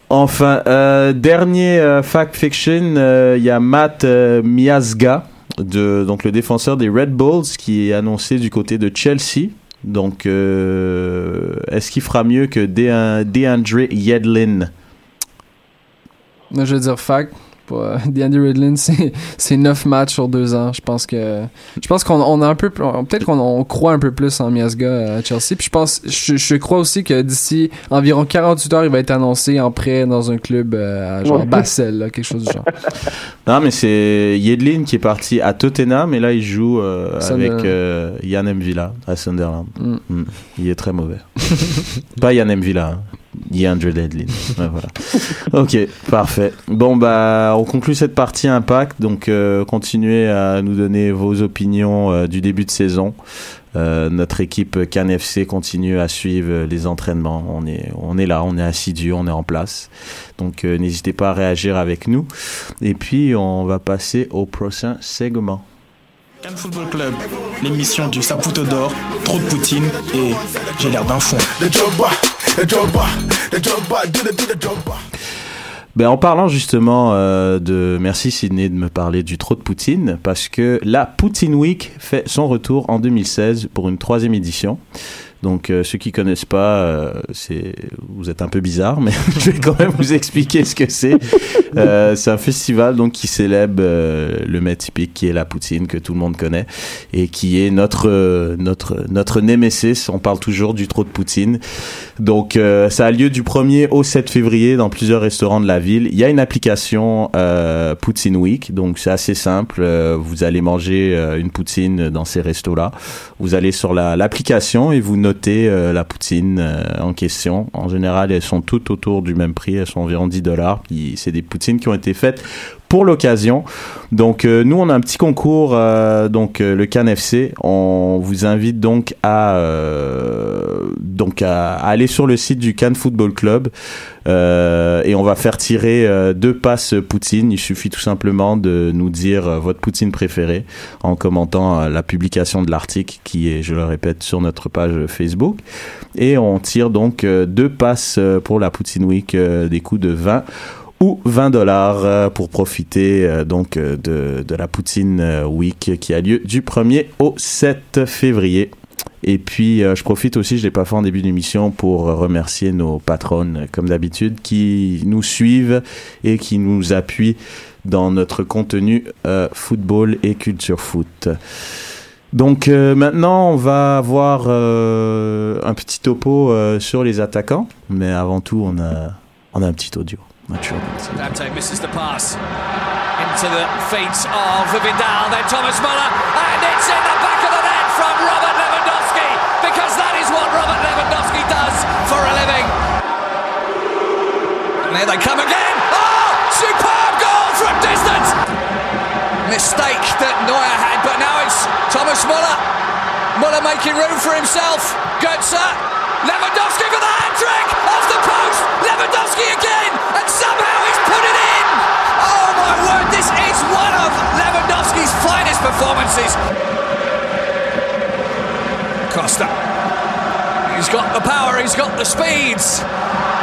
Enfin, euh, dernier euh, fact fiction, euh, il y a Matt euh, Miazga, donc le défenseur des Red Bulls, qui est annoncé du côté de Chelsea. Donc, est-ce qu'il fera mieux que Dea- DeAndre Yedlin? Je vais dire fac. Pour, euh, DeAndre Redlin, c'est c'est 9 matchs sur 2 ans. Je pense que je pense qu'on on a un peu peut-être qu'on on croit un peu plus en Miasga à Chelsea. Puis je pense je, je crois aussi que d'ici environ 48 heures, il va être annoncé en prêt dans un club euh, à genre Ouais. Basel, là, quelque chose du genre. Non, mais c'est Yedlin qui est parti à Tottenham et là il joue euh, avec euh, Yann Mvila à Sunderland. Mm. Mm. Il est très mauvais. Pas Yann Mvila, hein. DeAndre. Ouais, voilà. Ok, parfait. Bon, bah, on conclut cette partie Impact. Donc, euh, continuez à nous donner vos opinions euh, du début de saison. Euh, notre équipe CanFC continue à suivre les entraînements. On est, on est là, on est assidu, on est en place. Donc, euh, n'hésitez pas à réagir avec nous. Et puis, on va passer au prochain segment. Football Club, l'émission du Saputo d'or, trop de poutine et j'ai l'air d'un fond. Ben, en parlant justement euh, de... Merci Sydney de me parler du trot de Poutine, parce que la Poutine Week fait son retour en 2016 pour une troisième édition. Donc euh, ceux qui connaissent pas, euh, c'est vous êtes un peu bizarre, mais je vais quand même vous expliquer ce que c'est. C'est un festival donc qui célèbre le mets typique qui est la poutine que tout le monde connaît et qui est notre notre notre némésis. On parle toujours du trot de poutine. Donc euh, ça a lieu du 1er au 7 février dans plusieurs restaurants de la ville. Il y a une application euh, Poutine Week, donc c'est assez simple. Euh, vous allez manger euh, une poutine dans ces restos-là. Vous allez sur la- l'application et vous notez euh, la poutine euh, en question. En général, elles sont toutes autour du même prix. Elles sont environ 10 dollars. C'est des poutines qui ont été faites pour l'occasion. Donc euh, nous on a un petit concours euh, donc euh, le Can FC. On vous invite donc à euh, donc à, aller sur le site du Cannes Football Club euh, et on va faire tirer euh, deux passes Poutine. Il suffit tout simplement de nous dire votre Poutine préférée en commentant la publication de l'article qui est, je le répète, sur notre page Facebook. Et on tire donc deux passes pour la Poutine Week des coûts de 20 ou 20 dollars euh, pour profiter euh, donc euh, de, de la Poutine Week qui a lieu du 1er au 7 février. Et puis, je profite aussi, je l'ai pas fait en début d'émission, pour remercier nos patronnes, comme d'habitude, qui nous suivent et qui nous appuient dans notre contenu football et culture foot. Donc maintenant, on va avoir un petit topo sur les attaquants, mais avant tout, on a, on a un petit audio. Dante misses the pass into the feet of Vidal, then Thomas Muller, and it's in the back of the net from Robert Lewandowski, because that is what Robert Lewandowski does for a living. And there they come again. Oh, superb goal from distance. Mistake that Neuer had, but now it's Thomas Muller. Muller making room for himself. Götze. Lewandowski for the hat trick. Off the post. Lewandowski again. And somehow he's put it in. Oh my word, this is one of Lewandowski's finest performances. Costa. He's got the power, he's got the speeds.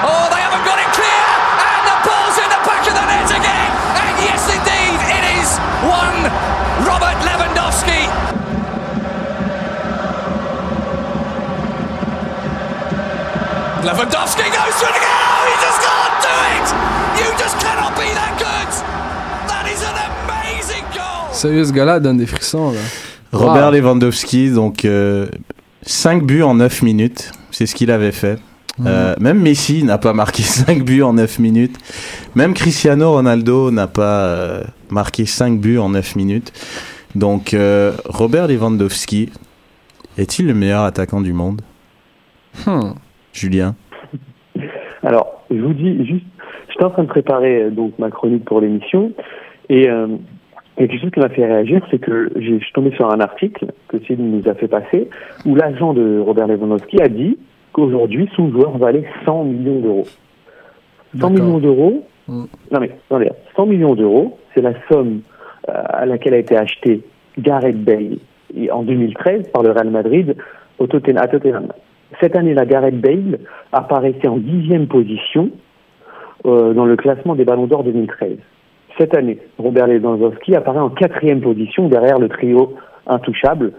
Oh, they haven't got it clear. And the ball's in the back of the net again. Lewandowski goes for it again. Oh, he just can't do it. You just cannot be that good! That is an amazing goal! Sérieux, ce gars-là donne des frissons, là. Robert Wow. Lewandowski, donc 5 buts en 9 minutes, c'est ce qu'il avait fait. Euh, même Messi n'a pas marqué 5 buts en 9 minutes. Même Cristiano Ronaldo n'a pas euh, marqué 5 buts en 9 minutes. Donc euh, Robert Lewandowski est-il le meilleur attaquant du monde? Hmm. Julien Alors, je vous dis juste, j'étais en train de préparer euh, donc ma chronique pour l'émission et euh, a quelque chose qui m'a fait réagir, c'est que je suis tombé sur un article que Céline nous a fait passer où l'agent de Robert Lewandowski a dit qu'aujourd'hui son joueur valait 100 millions d'euros. 100 D'accord. millions d'euros. Mm. Non mais attendez, 100 millions d'euros, c'est la somme euh, à laquelle a été acheté Gareth Bale et en 2013 par le Real Madrid au Tottenham. à Tottenham. Cette année, la Gareth Bale apparaissait en dixième position euh, dans le classement des Ballons d'Or 2013. Cette année, Robert Lewandowski apparaît en quatrième position derrière le trio intouchable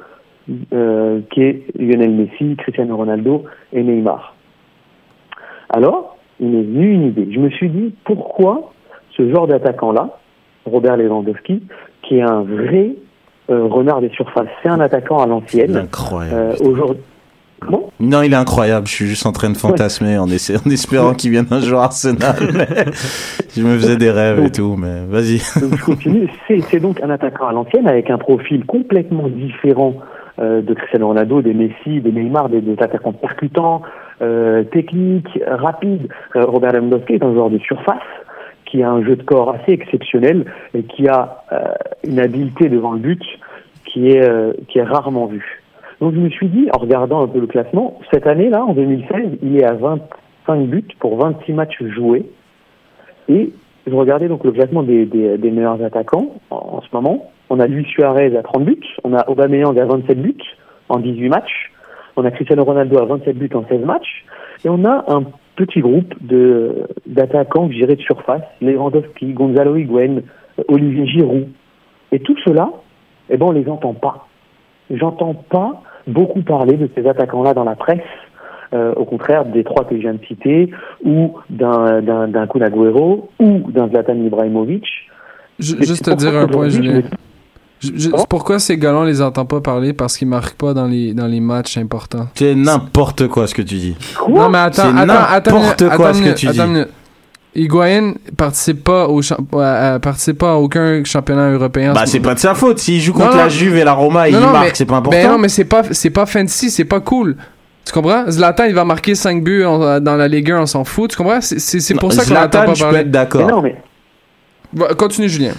euh, qui est Lionel Messi, Cristiano Ronaldo et Neymar. Alors, il m'est venu une idée. Je me suis dit, pourquoi ce genre d'attaquant-là, Robert Lewandowski, qui est un vrai euh, renard des surfaces, c'est un attaquant à l'ancienne. Incroyable. Euh, Aujourd'hui, Non, il est incroyable. Je suis juste en train de fantasmer en, essa- en espérant qu'il vienne un jour à Arsenal. je me faisais des rêves et tout, mais vas-y. Je continue. C'est donc un attaquant à l'ancienne avec un profil complètement différent euh, de Cristiano Ronaldo, des Messi, des Neymar, des, des attaquants percutants, euh, techniques, rapides. Euh, Robert Lewandowski est un joueur de surface qui a un jeu de corps assez exceptionnel et qui a une habileté devant le but qui est, qui est rarement vue. Donc je me suis dit, en regardant un peu le classement, cette année-là, en 2016, il est à 25 buts pour 26 matchs joués. Et je regardais donc le classement des, meilleurs attaquants en, ce moment. On a Luis Suarez à 30 buts, on a Aubameyang à 27 buts en 18 matchs, on a Cristiano Ronaldo à 27 buts en 16 matchs, et on a un petit groupe de d'attaquants, je de surface, Lewandowski, Gonzalo Higuain, Olivier Giroud. Et tout cela, eh ben, on les entend pas. J'entends pas beaucoup parler de ces attaquants-là dans la presse, euh, au contraire des trois que je viens de citer, ou d'un d'un d'un Kun Agüero, ou d'un Zlatan Ibrahimovic. Juste te dire un point, je Julien. Pourquoi ces gars-là, on les entend pas parler? Parce qu'ils marquent pas dans les, dans les matchs importants. C'est n'importe quoi ce que tu dis. Quoi? Non, mais attends, C'est attends, attends, quoi attends ce que tu attends dis. Higuain participe pas au euh, participe pas à aucun championnat européen. Bah, c'est pas de sa faute. S'il joue contre non. la Juve et la Roma et Non, il non, marque, c'est pas important. Ben non, mais c'est pas, c'est pas fancy, c'est pas cool. Tu comprends? Zlatan, il va marquer 5 buts en- dans la Ligue 1, on s'en fout. Tu comprends? C'est, pour ça qu'on Zlatan, n'entend pas je peux être Mais d'accord. non, mais, continue, Julien.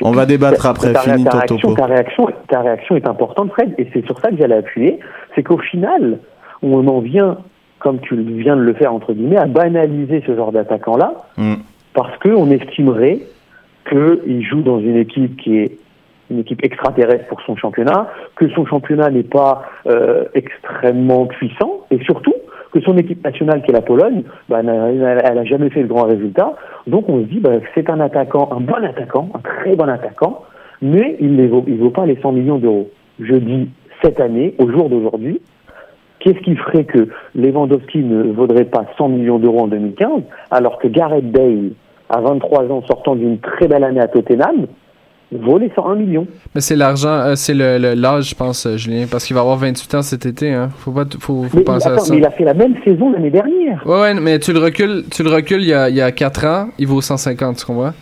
On va débattre après. ta ton réaction, topo. ta, réaction, ta réaction est importante, Fred, et c'est sur ça que j'allais appuyer. C'est qu'au final, on en vient, comme tu viens de le faire, entre guillemets, à banaliser ce genre d'attaquant-là, Mm. parce qu'on estimerait qu'il joue dans une équipe qui est une équipe extraterrestre pour son championnat, que son championnat n'est pas euh, extrêmement puissant, et surtout que son équipe nationale, qui est la Pologne, bah, n'a- elle elle a jamais fait de grands résultats. Donc on se dit, bah, c'est un attaquant, un bon attaquant, un très bon attaquant, mais il ne vaut, il vaut pas les 100 millions d'euros. Je dis cette année, au jour d'aujourd'hui, qu'est-ce qui ferait que Lewandowski ne vaudrait pas 100 millions d'euros en 2015, alors que Gareth Bale, à 23 ans, sortant d'une très belle année à Tottenham, vaut les 101 millions? Mais c'est l'argent, euh, c'est le, le- l'âge, je pense, euh, Julien, parce qu'il va avoir 28 ans cet été. Hein. Faut pas, t- faut, faut mais, penser à attends, ça. mais il a fait la même saison l'année dernière. Ouais, ouais, mais tu le recules, tu le recules il y a, il y a 4 ans, il vaut 150, tu comprends?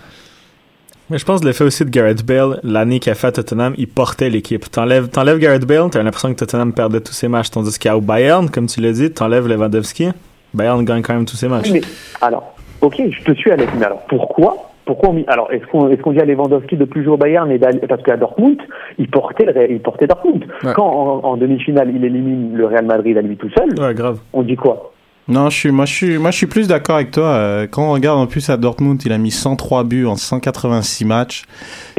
Mais je pense que l'effet aussi de Gareth Bale, l'année qu'il a fait à Tottenham, il portait l'équipe. T'enlèves, t'enlèves Gareth Bale, t'as l'impression que Tottenham perdait tous ses matchs, tandis qu'au Bayern, comme tu l'as dit, t'enlèves Lewandowski, Bayern gagne quand même tous ses matchs. Mais alors, ok, je te suis Alex, mais alors pourquoi pourquoi on, alors est-ce qu'on est-ce qu'on dit à Lewandowski de plus jouer au Bayern et parce qu'à Dortmund il portait le il portait Dortmund Ouais. quand en, en demi-finale il élimine le Real Madrid à lui tout seul Ouais, grave. on dit quoi? Non, je suis, moi, je suis, moi, je suis plus d'accord avec toi. Euh, Quand on regarde en plus à Dortmund, il a mis 103 buts en 186 matchs.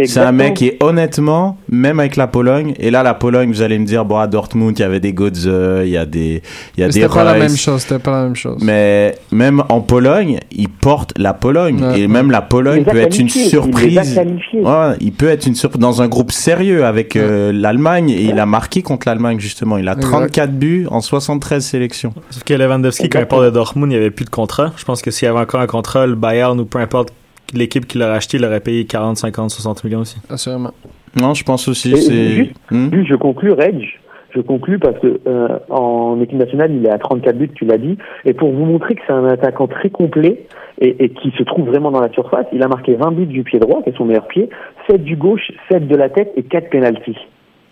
C'est un mec qui est honnêtement, même avec la Pologne, et là, la Pologne, vous allez me dire, bon, à Dortmund, il y avait des Götze, il y a des, il y a Mais des C'était pas la même chose, c'était pas la même chose. Mais même en Pologne, il porte la Pologne. Ouais. Et même la Pologne peut être une il surprise. Ouais, il peut être une surprise dans un groupe sérieux avec euh, l'Allemagne. Et il a marqué contre l'Allemagne, justement. Il a Exact. 34 buts en 73 sélections. Sauf que Lewandowski, quand importe de Dortmund, il n'y avait plus de contrat. Je pense que s'il y avait encore un contrat, le Bayern ou peu importe l'équipe qui l'aurait acheté, il aurait payé 40, 50, 60 millions aussi. Assurément. Non, je pense aussi. C'est. juste, juste, je conclue, Reg. Je conclue parce que euh, en équipe nationale, il est à 34 buts, tu l'as dit. Et pour vous montrer que c'est un attaquant très complet et, et qui se trouve vraiment dans la surface, il a marqué 20 buts du pied droit, qui est son meilleur pied, 7 du gauche, 7 de la tête et 4 pénalties.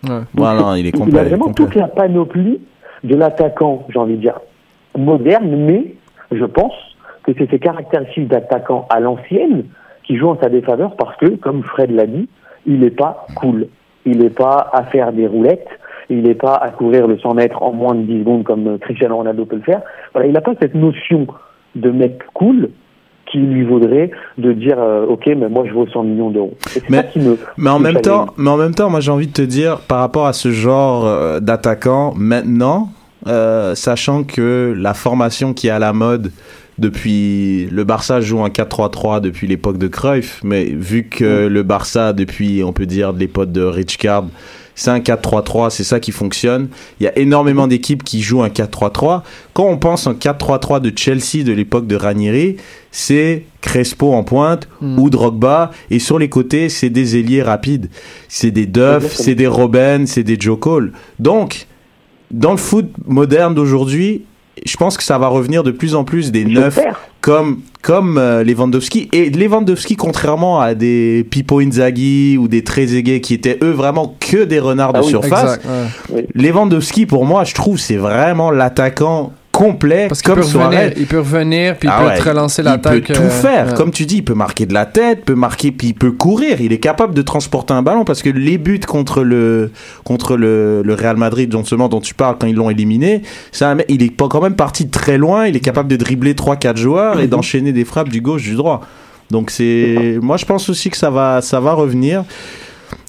Ouais. Voilà, il est complet. a il est vraiment complet. toute la panoplie de l'attaquant, j'ai envie de dire, moderne, mais je pense que c'est ces caractéristiques d'attaquant à l'ancienne qui jouent en sa défaveur parce que, comme Fred l'a dit, il n'est pas cool. Il n'est pas à faire des roulettes, il n'est pas à courir le 100 mètres en moins de 10 secondes comme Cristiano Ronaldo peut le faire. Voilà, il n'a pas cette notion de mec cool qui lui vaudrait de dire euh, ok mais moi je vaux 100 millions d'euros. Mais- me en me même challenge. temps, mais en même temps, moi j'ai envie de te dire par rapport à ce genre euh, d'attaquant maintenant, euh, sachant que la formation qui est à la mode depuis le Barça joue en 4-3-3 depuis l'époque de Cruyff, mais vu que le Barça depuis on peut dire de l'époque de Richcard c'est un 4-3-3, c'est ça qui fonctionne. Il y a énormément d'équipes qui jouent un 4-3-3. Quand on pense en 4-3-3 de Chelsea de l'époque de Ranieri, c'est Crespo en pointe Mm. ou Drogba et sur les côtés, c'est des ailiers rapides. C'est des Duff, c'est des Robben, c'est des Joe Cole. Donc, dans le foot moderne d'aujourd'hui, je pense que ça va revenir de plus en plus des neufs comme comme euh, Lewandowski et Lewandowski contrairement à des Pipo Inzaghi ou des Trezeguet qui étaient eux vraiment que des renards de Ah oui, surface Exact. ouais. Lewandowski pour moi je trouve c'est vraiment l'attaquant complet Parce comme Suarez il peut revenir, puis il Ah peut ouais, te relancer il l'attaque. peut tout faire, ouais. comme tu dis, il peut marquer de la tête, peut marquer, puis il peut courir. Il est capable de transporter un ballon parce que les buts contre le contre le, le Real Madrid, justement dont tu parles quand ils l'ont éliminé, mec- il est pas quand même parti de très loin. Il est capable de dribbler 3-4 joueurs et d'enchaîner des frappes du gauche du droit. Donc c'est, moi je pense aussi que ça va ça va revenir.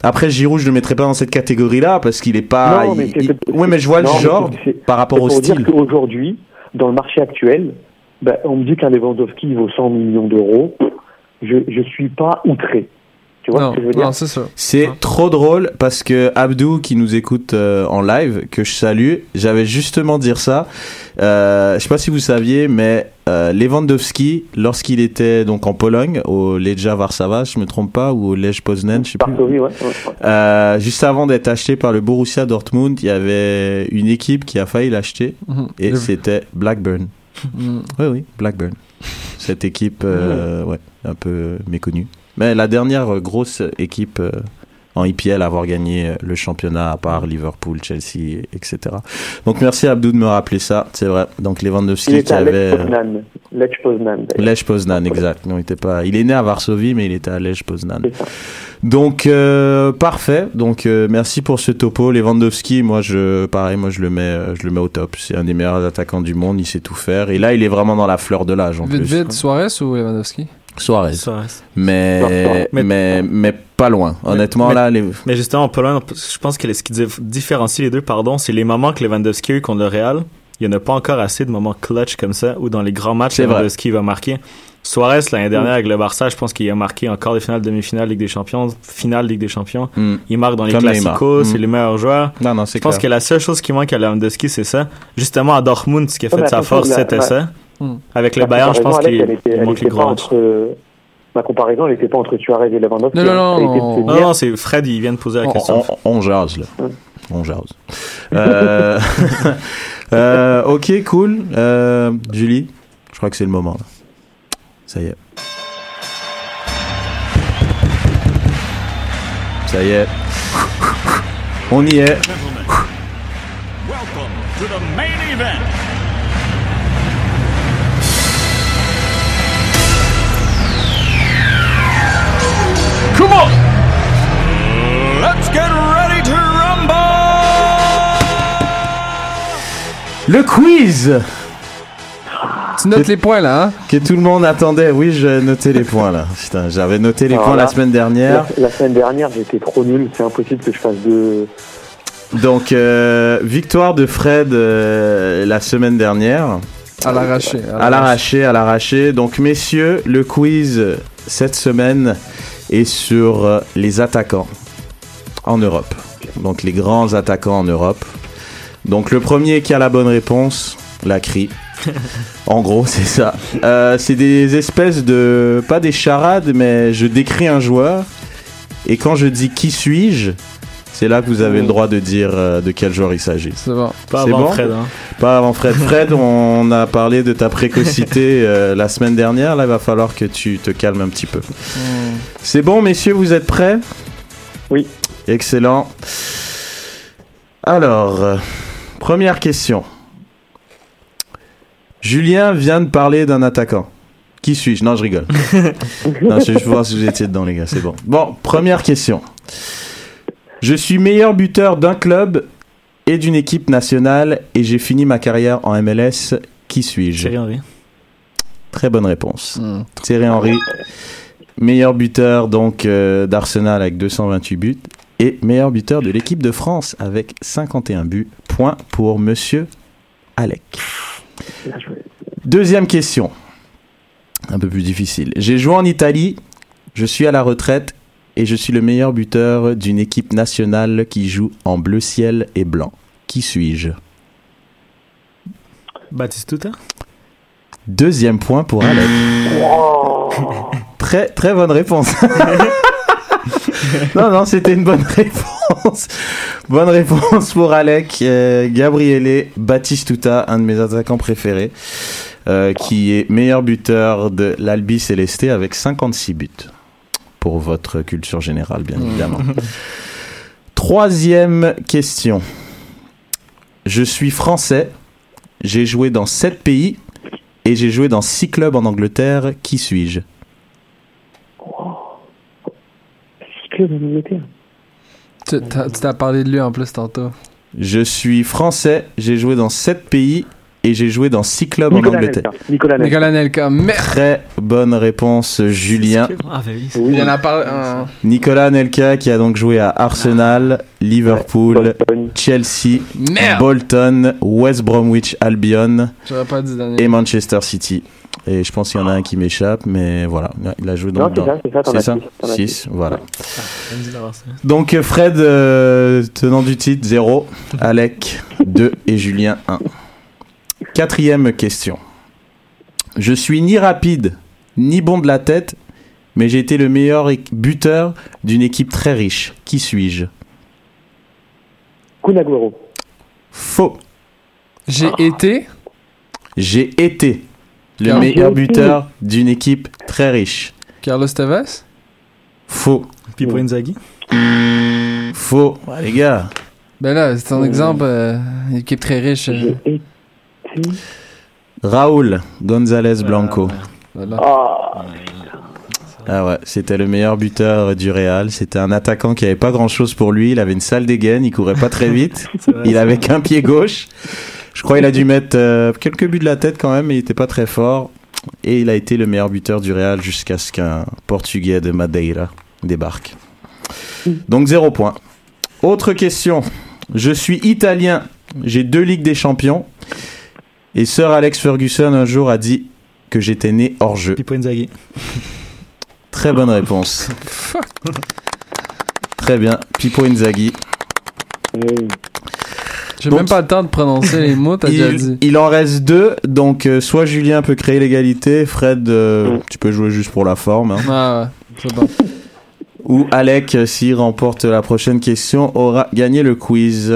Après Giroud, je le mettrais pas dans cette catégorie-là parce qu'il est pas. Non, mais il- il- je vois non, le genre par rapport au style. dire qu'aujourd'hui, dans le marché actuel, ben, on me dit qu'un Lewandowski vaut 100 millions d'euros. Je ne suis pas outré. Tu vois Non, ce que je veux dire non, c'est ça. C'est trop drôle parce que Abdou qui nous écoute euh, en live, que je salue, j'avais justement dire ça. Euh, je sais pas si vous saviez, mais euh, Lewandowski, lorsqu'il était donc en Pologne, au Legia Warszawa, je me trompe pas, ou au Lech Poznan, je sais plus. Varsovie, ouais, ouais, ouais. Euh, juste avant d'être acheté par le Borussia Dortmund, il y avait une équipe qui a failli l'acheter Mhm. et c'était Blackburn. Mm. Oui, oui, Blackburn. Cette équipe, euh, ouais, un peu méconnue. Mais la dernière grosse équipe euh, en IPL à avoir gagné euh, le championnat, à part Liverpool, Chelsea, etc. Donc merci Abdou de me rappeler ça, c'est vrai. Donc Il Lewandowski qui était à avait... Lech euh, Poznan. Lech Poznan, exact. Non, il était pas. Il est né à Varsovie, mais il était à Lech Poznan. Donc euh, parfait. Donc euh, merci pour ce topo. Lewandowski, moi je, pareil, moi je le mets, je le mets au top. C'est un des meilleurs attaquants du monde. Il sait tout faire. Et là, il est vraiment dans la fleur de l'âge en Vite, plus. vite, Suarez ou Lewandowski? Suarez. Suarez. Mais, Mais- mais, mais pas loin. Honnêtement, mais- là, les... Mais justement, pas loin, je pense que ce qui dif- différencie les deux, pardon, c'est les moments que Lewandowski a eu contre le Real. Il n'y en a pas encore assez de moments clutch comme ça, où dans les grands matchs. Lewandowski va marquer. Suarez, l'année dernière, avec le Barça, je pense qu'il a marqué encore des finales, demi-finales, Ligue des Champions, finale Ligue des Champions. Hmm. Il marque dans les Comme classicos, c'est Hmm. les meilleurs joueurs. non, non, Je pense clair. que la seule chose qui manque à Lewandowski, c'est ça. Justement, à Dortmund, ce qui a Ouais, fait mais sa force, c'était ça. Hmm. Avec le La Bayern, je pense qu'il elle était- il elle manque les était pas entre. euh, Ma comparaison, elle n'était pas entre Suarez et Lewandowski. Non, non, hein. non, non. dire- Non, non, c'est Fred, il vient de poser la On, question. on, on jase, là. On jase. Euh, euh, ok, cool. Euh, Julie, je crois que c'est le moment. Là. Ça y est. Ça y est. On y est. Welcome to the main event. Come on! Let's get ready to rumble! Le quiz Tu notes les points là, hein que tout le monde attendait. Oui, je notais les points là. Putain, j'avais noté les Alors points là, la semaine dernière. La, la semaine dernière, j'étais trop nul. C'est impossible que je fasse deux. Donc, euh, victoire de Fred euh, la semaine dernière. À l'arraché. À l'arraché, à l'arraché. Donc, messieurs, le quiz cette semaine est sur euh, les attaquants en Europe. Donc, les grands attaquants en Europe. Donc, le premier qui a la bonne réponse, la crie. En gros, c'est ça. Euh, c'est des espèces de. Pas des charades, mais je décris un joueur. Et quand je dis qui suis-je, c'est là que vous avez le droit de dire euh, de quel joueur il s'agit. C'est bon. Pas avant bon Fred. Hein. Pas avant Fred. Fred, on a parlé de ta précocité euh, la semaine dernière. Là, il va falloir que tu te calmes un petit peu. Hmm. C'est bon, messieurs, vous êtes prêts? Oui. Excellent. Alors, euh, première question. Julien vient de parler d'un attaquant. Qui suis-je? Non, je rigole. non, je, je vois si vous étiez dedans, les gars, c'est bon. Bon, première question. Je suis meilleur buteur d'un club et d'une équipe nationale et j'ai fini ma carrière en MLS. Qui suis-je? Thierry Henry. Très bonne réponse. Hmm. Thierry Henry, meilleur buteur donc euh, d'Arsenal avec 228 buts et meilleur buteur de l'équipe de France avec 51 buts. Point pour Monsieur Alec. Deuxième question, un peu plus difficile. J'ai joué en Italie, je suis à la retraite et je suis le meilleur buteur d'une équipe nationale qui joue en bleu ciel et blanc. Qui suis-je? Batistuta. Deuxième point pour Alec. Très, très bonne réponse. non, non, c'était une bonne réponse. Bonne réponse pour Alec. Euh, Gabriele Batistuta, un de mes attaquants préférés, euh, qui est meilleur buteur de l'Albi Célesté avec 56 buts. Pour votre culture générale, bien évidemment. Troisième question. Je suis français. J'ai joué dans 7 pays et j'ai joué dans 6 clubs en Angleterre. Qui suis-je? Six clubs en Angleterre. Tu t'as parlé de lui en plus tantôt. Je suis français, j'ai joué dans 7 pays et j'ai joué dans 6 clubs en Nicolas Angleterre. Nelka. Nicolas Nelka. Nicolas Nelka. Merde. Très bonne réponse, Julien. Ah, bah oui. Il en a euh, Nicolas Nelka qui a donc joué à Arsenal, Liverpool, Boston. Chelsea, Merde. Bolton, West Bromwich Albion pas dit et Manchester City. Et je pense qu'il y en a un qui m'échappe, mais voilà, il a joué Non, dans... ça, c'est ça, C'est ça six, t'en as 6, voilà. Ça. Donc Fred, euh, tenant du titre, 0. Alec, 2. Et Julien, 1. Quatrième question. Je suis ni rapide, ni bon de la tête, mais j'ai été le meilleur buteur d'une équipe très riche. Qui suis-je? Kun Agüero. Faux. J'ai été? J'ai été le meilleur buteur d'une équipe très riche. Carlos Tevez? Faux. Pipo Inzaghi? Faux. Ouais, les gars. Ben là, c'est ton exemple. euh, équipe très riche. euh, Raoul González Blanco. voilà. Ah, Ah ouais, c'était le meilleur buteur du Real. C'était un attaquant qui avait pas grand chose pour lui. Il avait une sale dégaine, il courait pas très vite. Vrai, il avait qu'un pied gauche. Je crois qu'il a dû mettre euh, quelques buts de la tête quand même, mais il était pas très fort. Et il a été le meilleur buteur du Real jusqu'à ce qu'un Portugais de Madeira débarque. Donc zéro point. Autre question. Je suis italien. J'ai deux Ligues des Champions. Et Sir Alex Ferguson un jour a dit que j'étais né hors jeu. Pipo Inzaghi. Très bonne réponse. Très bien. Pipo Inzaghi. J'ai même pas le temps de prononcer les mots, t'as déjà Il, dit. il en reste deux. Donc, euh, soit Julien peut créer l'égalité. Fred, euh, tu peux jouer juste pour la forme. hein. Ah ouais, c'est bon. Ou Alec, euh, s'il remporte la prochaine question, aura gagné le quiz.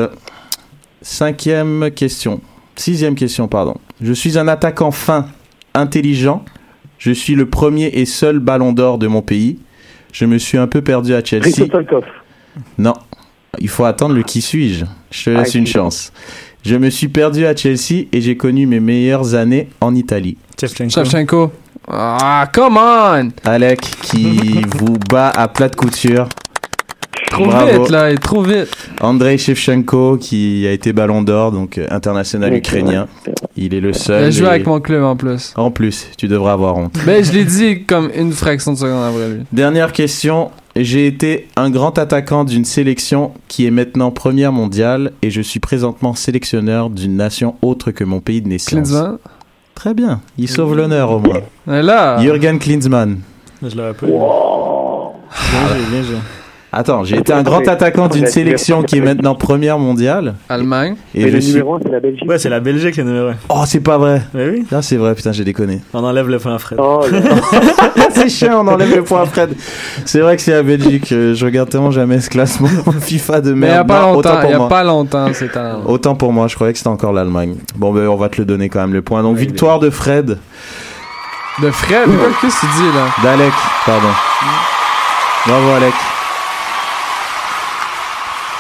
Cinquième question. Sixième question, pardon. Je suis un attaquant fin, intelligent. Je suis le premier et seul ballon d'or de mon pays. Je me suis un peu perdu à Chelsea. Non, il faut attendre le qui suis-je. Je te laisse Ah, une qui- chance. Je me suis perdu à Chelsea et j'ai connu mes meilleures années en Italie. Shevchenko. Ah, come on! Alec qui vous bat à plat de couture. Trop Bravo. vite, là, et trop vite. Andrei Shevchenko qui a été ballon d'or, donc euh, international Oui, ukrainien. Il est le Il seul. a joué et- avec mon club en plus. En plus, tu devrais avoir honte. Ben, je l'ai dit comme une fraction de seconde après lui. Dernière question. J'ai été un grand attaquant d'une sélection qui est maintenant première mondiale et je suis présentement sélectionneur d'une nation autre que mon pays de naissance. Klinsmann. Très bien, il sauve l'honneur au moins. Et là, Jürgen Klinsmann. Je l'aurais pas. Bien joué, bien joué. Attends, j'ai été un grand Mais- attaquant d'une Mais- sélection qui est maintenant première mondiale. Allemagne. Et Mais je le suis. numéro 1, c'est la Belgique. Ouais, c'est la Belgique le numéro 1. Oh, c'est pas vrai. Mais oui. Ah, c'est vrai, putain, j'ai déconné. On enlève le point à Fred. Oh, c'est chiant, on enlève le point à Fred. C'est vrai que c'est la Belgique. euh, Je regarde tellement jamais ce classement FIFA de Mais il y a merde. pas Non, longtemps, autant il pour y a moi. pas longtemps, c'est un. Autant pour moi, je croyais que c'était encore l'Allemagne. Bon, ben, on va te le donner quand même le point. Donc, Ouais, victoire de Fred. De Fred, qu'est-ce que tu dis là? D'Alec, pardon. Bravo, Alec.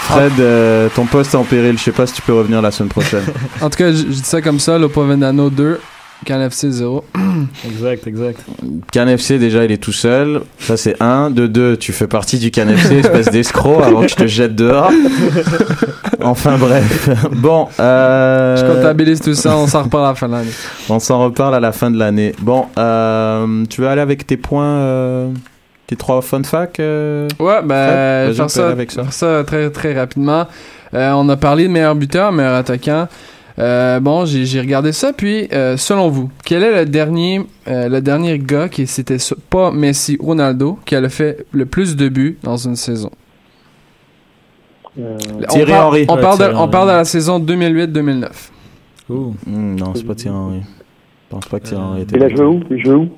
Fred, euh, ton poste est en péril. Je sais pas si tu peux revenir la semaine prochaine. En tout cas, je dis ça comme ça, Lopo Vendano 2, KNFC 0. Exact, exact. CanFC, déjà, il est tout seul. Ça, c'est un. De deux, tu fais partie du CanFC, espèce d'escroc, avant que je te jette dehors. Enfin, bref. Bon, euh, Je comptabilise tout ça, on s'en reparle à la fin de l'année. on s'en reparle à la fin de l'année. Bon, euh, tu veux aller avec tes points, euh, tes trois fun facts euh Ouais, ben, faire on ça, avec ça. faire ça très, très rapidement. Euh, on a parlé de meilleur buteur, meilleur attaquant. Euh, bon, j'ai regardé ça, puis euh, selon vous, quel est le dernier, euh, le dernier gars qui c'était pas Messi, Ronaldo, qui a le fait le plus de buts dans une saison? Euh, On Thierry parle- Henry. On Ouais, parle, de, on parle de la saison 2008-2009. Ouh. Hmm, Non, c'est pas Thierry Henry. Je pense pas que Thierry Henry était. Il a joué où? Il joue où?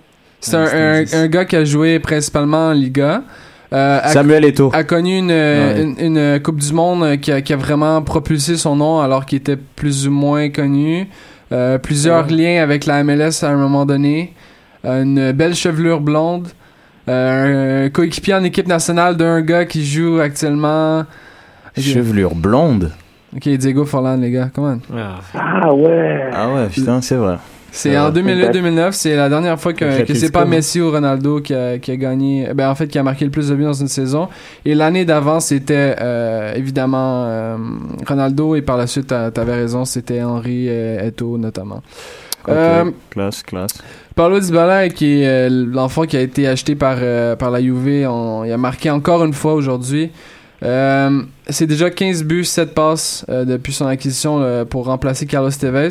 C'est un, gars qui a joué principalement en Liga. Euh, a- Samuel Eto'o. a connu une, Ouais. une, une Coupe du Monde qui a, qui a vraiment propulsé son nom alors qu'il était plus ou moins connu. Euh, plusieurs Ouais. liens avec la MLS à un moment donné. Euh, une belle chevelure blonde. Euh, un coéquipier en équipe nationale d'un gars qui joue actuellement. Chevelure blonde. Ok, Diego Forlan, les gars, comment Ah, Ah ouais Ah ouais, putain, c'est vrai. C'est en 2008-2009, c'est la dernière fois que, c'est pas? Messi ou Ronaldo qui a, qui a gagné, ben en fait qui a marqué le plus de buts dans une saison. Et l'année d'avant, c'était euh, évidemment euh, Ronaldo et par la suite, t'a- t'avais raison, c'était Henri euh, Eto'o notamment. Euh, classe, classe. Paulo Dybala, qui est euh, l'enfant qui a été acheté par, euh, par la Juve, on- il a marqué encore une fois aujourd'hui. Euh, c'est déjà 15 buts, 7 passes euh, depuis son acquisition euh, pour remplacer Carlos Tevez.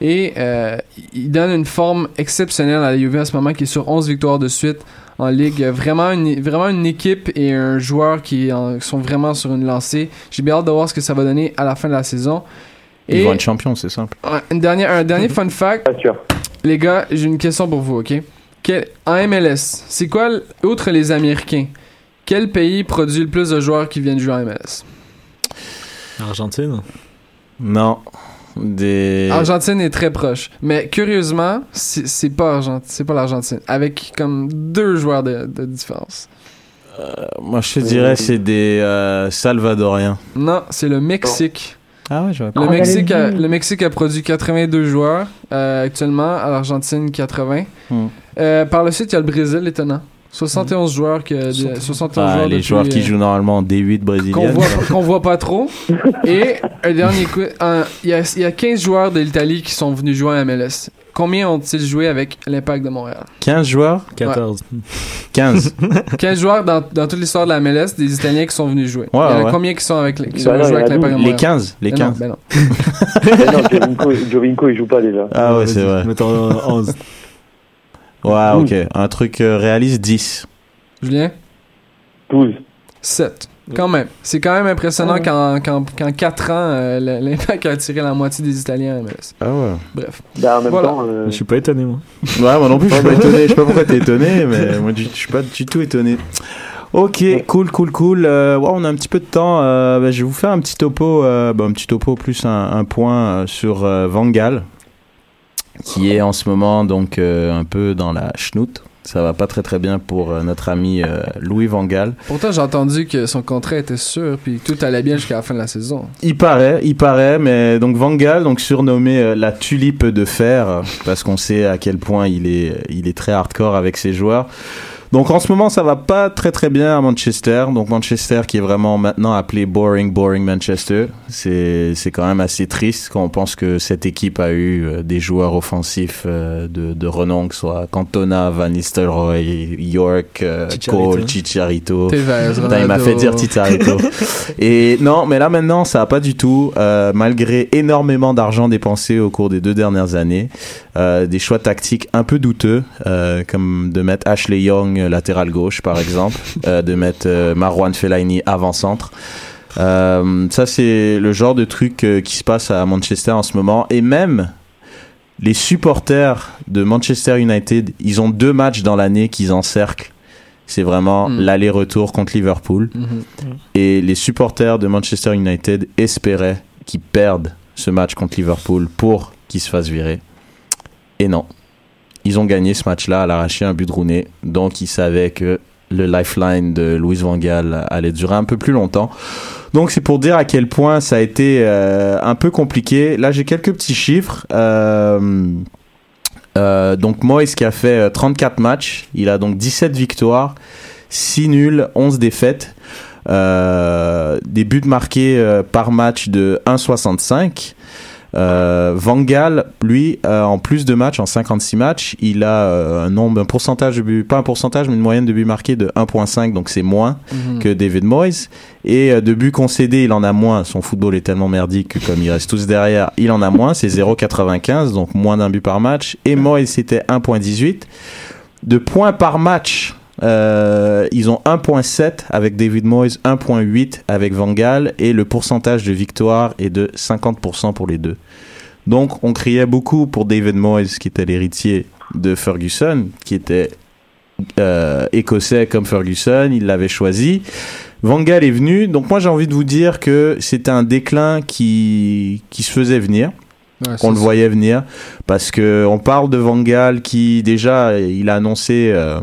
Et euh, il donne une forme exceptionnelle à la Juve en ce moment qui est sur 11 victoires de suite en Ligue. Vraiment une, vraiment une équipe et un joueur qui en- sont vraiment sur une lancée. J'ai bien hâte de voir ce que ça va donner à la fin de la saison. Ils Et vont être champions, c'est simple. un, une dernière, un dernier fun fact. Les gars, j'ai une question pour vous, ok? Quel, en MLS, c'est quoi, outre les Américains, quel pays produit le plus de joueurs qui viennent jouer en MLS? Argentine. Non. Des. Argentine est très proche. Mais curieusement, c'est pas, Argent- pas l'Argentine. Avec comme deux joueurs de, de différence. Moi, je te dirais, c'est des euh, Salvadoriens. Non, c'est le Mexique. Ah ouais, je vois Le, Mexique a, le Mexique a produit 82 joueurs euh, actuellement, à l'Argentine 80. Hmm. Euh, par le suite, il y a le Brésil, étonnant. 71 joueurs, que, de- 71 Ah, joueurs les depuis, joueurs qui euh, jouent normalement en D8 qu'on brésilienne. voit, qu'on voit pas trop. Et un dernier coup, il y, y a 15 joueurs de l'Italie qui sont venus jouer à MLS. Combien ont-ils joué avec l'Impact de Montréal? 15 joueurs? 14. 15. 15 joueurs dans, dans toute l'histoire de la MLS, des Italiens qui sont venus jouer. Ouais, il y en a ouais. combien qui sont, avec, qui sont Bah venus non, jouer avec l'Impact de les Montréal? 15. Les Mais non, 15. ben non. Mais non, Jovinko, Jovinko, il joue pas déjà. Ah ouais, c'est vrai. Mettons 11. Ouais, ok. Un truc euh, réaliste, 10. Julien? 12. 7. Quand même. C'est quand même impressionnant Ouais. qu'en, qu'en, qu'en 4 ans, euh, l'Impact a attiré la moitié des Italiens à MLS. Ah ouais. Bref. Bah, en même Voilà. temps, euh, Je suis pas étonné, moi. Ouais, moi non plus, je suis pas étonné. Je sais pas pourquoi t'es étonné, mais moi, je suis pas du tout étonné. Ok, cool, cool, cool. Euh, ouais, on a un petit peu de temps. Euh, bah, je vais vous faire un petit topo, euh, bah, un petit topo plus un, un point euh, sur euh, Van Gaal, qui est en ce moment donc euh, un peu dans la schnout. Ça va pas très très bien pour euh, notre ami euh, Louis Van Gaal. Pourtant, j'ai entendu que son contrat était sûr, puis tout allait bien jusqu'à la fin de la saison. Il paraît, il paraît, mais donc Van Gaal, donc surnommé euh, la tulipe de fer, parce qu'on sait à quel point il est, il est très hardcore avec ses joueurs. Donc en ce moment, ça va pas très très bien à Manchester. Donc Manchester qui est vraiment maintenant appelé Boring Boring Manchester. C'est c'est quand même assez triste quand on pense que cette équipe a eu euh, des joueurs offensifs euh, de, de renom, que ce soit Cantona, Van Nistelrooy, York, euh, Chicharito. Cole, Chicharito. Putain, il m'a fait dire Chicharito. Et non, mais là maintenant, ça va pas du tout. Euh, malgré énormément d'argent dépensé au cours des deux dernières années, euh, des choix tactiques un peu douteux, euh, comme de mettre Ashley Young ligne latérale gauche, par exemple, euh, de mettre euh, Marwan Fellaini avant-centre. Euh, ça, c'est le genre de truc euh, qui se passe à Manchester en ce moment. Et même les supporters de Manchester United, ils ont deux matchs dans l'année qu'ils encerclent. C'est vraiment Mm. l'aller-retour contre Liverpool. Mhm. Et les supporters de Manchester United espéraient qu'ils perdent ce match contre Liverpool pour qu'ils se fassent virer. Et non. Ils ont gagné ce match-là à l'arraché un but de Rooney. Donc ils savaient que le lifeline de Louis Van Gaal allait durer un peu plus longtemps. Donc c'est pour dire à quel point ça a été euh, un peu compliqué. Là j'ai quelques petits chiffres. Euh, euh, donc Moïse qui a fait euh, 34 matchs, il a donc 17 victoires, 6 nuls, 11 défaites. Euh, des buts marqués euh, par match de 1,65. Euh, Van Gaal, lui, euh, en plus de matchs, en 56 matchs, il a euh, un nombre, un pourcentage de buts, pas un pourcentage, mais une moyenne de buts marqués de 1.5, donc c'est moins Mhm. que David Moyes. Et euh, de buts concédés, il en a moins. Son football est tellement merdique que comme ils restent tous derrière, il en a moins. C'est 0,95, donc moins d'un but par match. Et Moyes, c'était 1.18. De points par match, euh, ils ont 1.7 avec David Moyes, 1.8 avec Van Gaal, et le pourcentage de victoire est de 50% pour les deux. Donc, on criait beaucoup pour David Moyes, qui était l'héritier de Ferguson, qui était euh, écossais comme Ferguson, il l'avait choisi. Van Gaal est venu, donc moi j'ai envie de vous dire que c'était un déclin qui, qui se faisait venir Ouais, qu'on le voyait venir parce que on parle de Van Gaal qui déjà il a annoncé euh,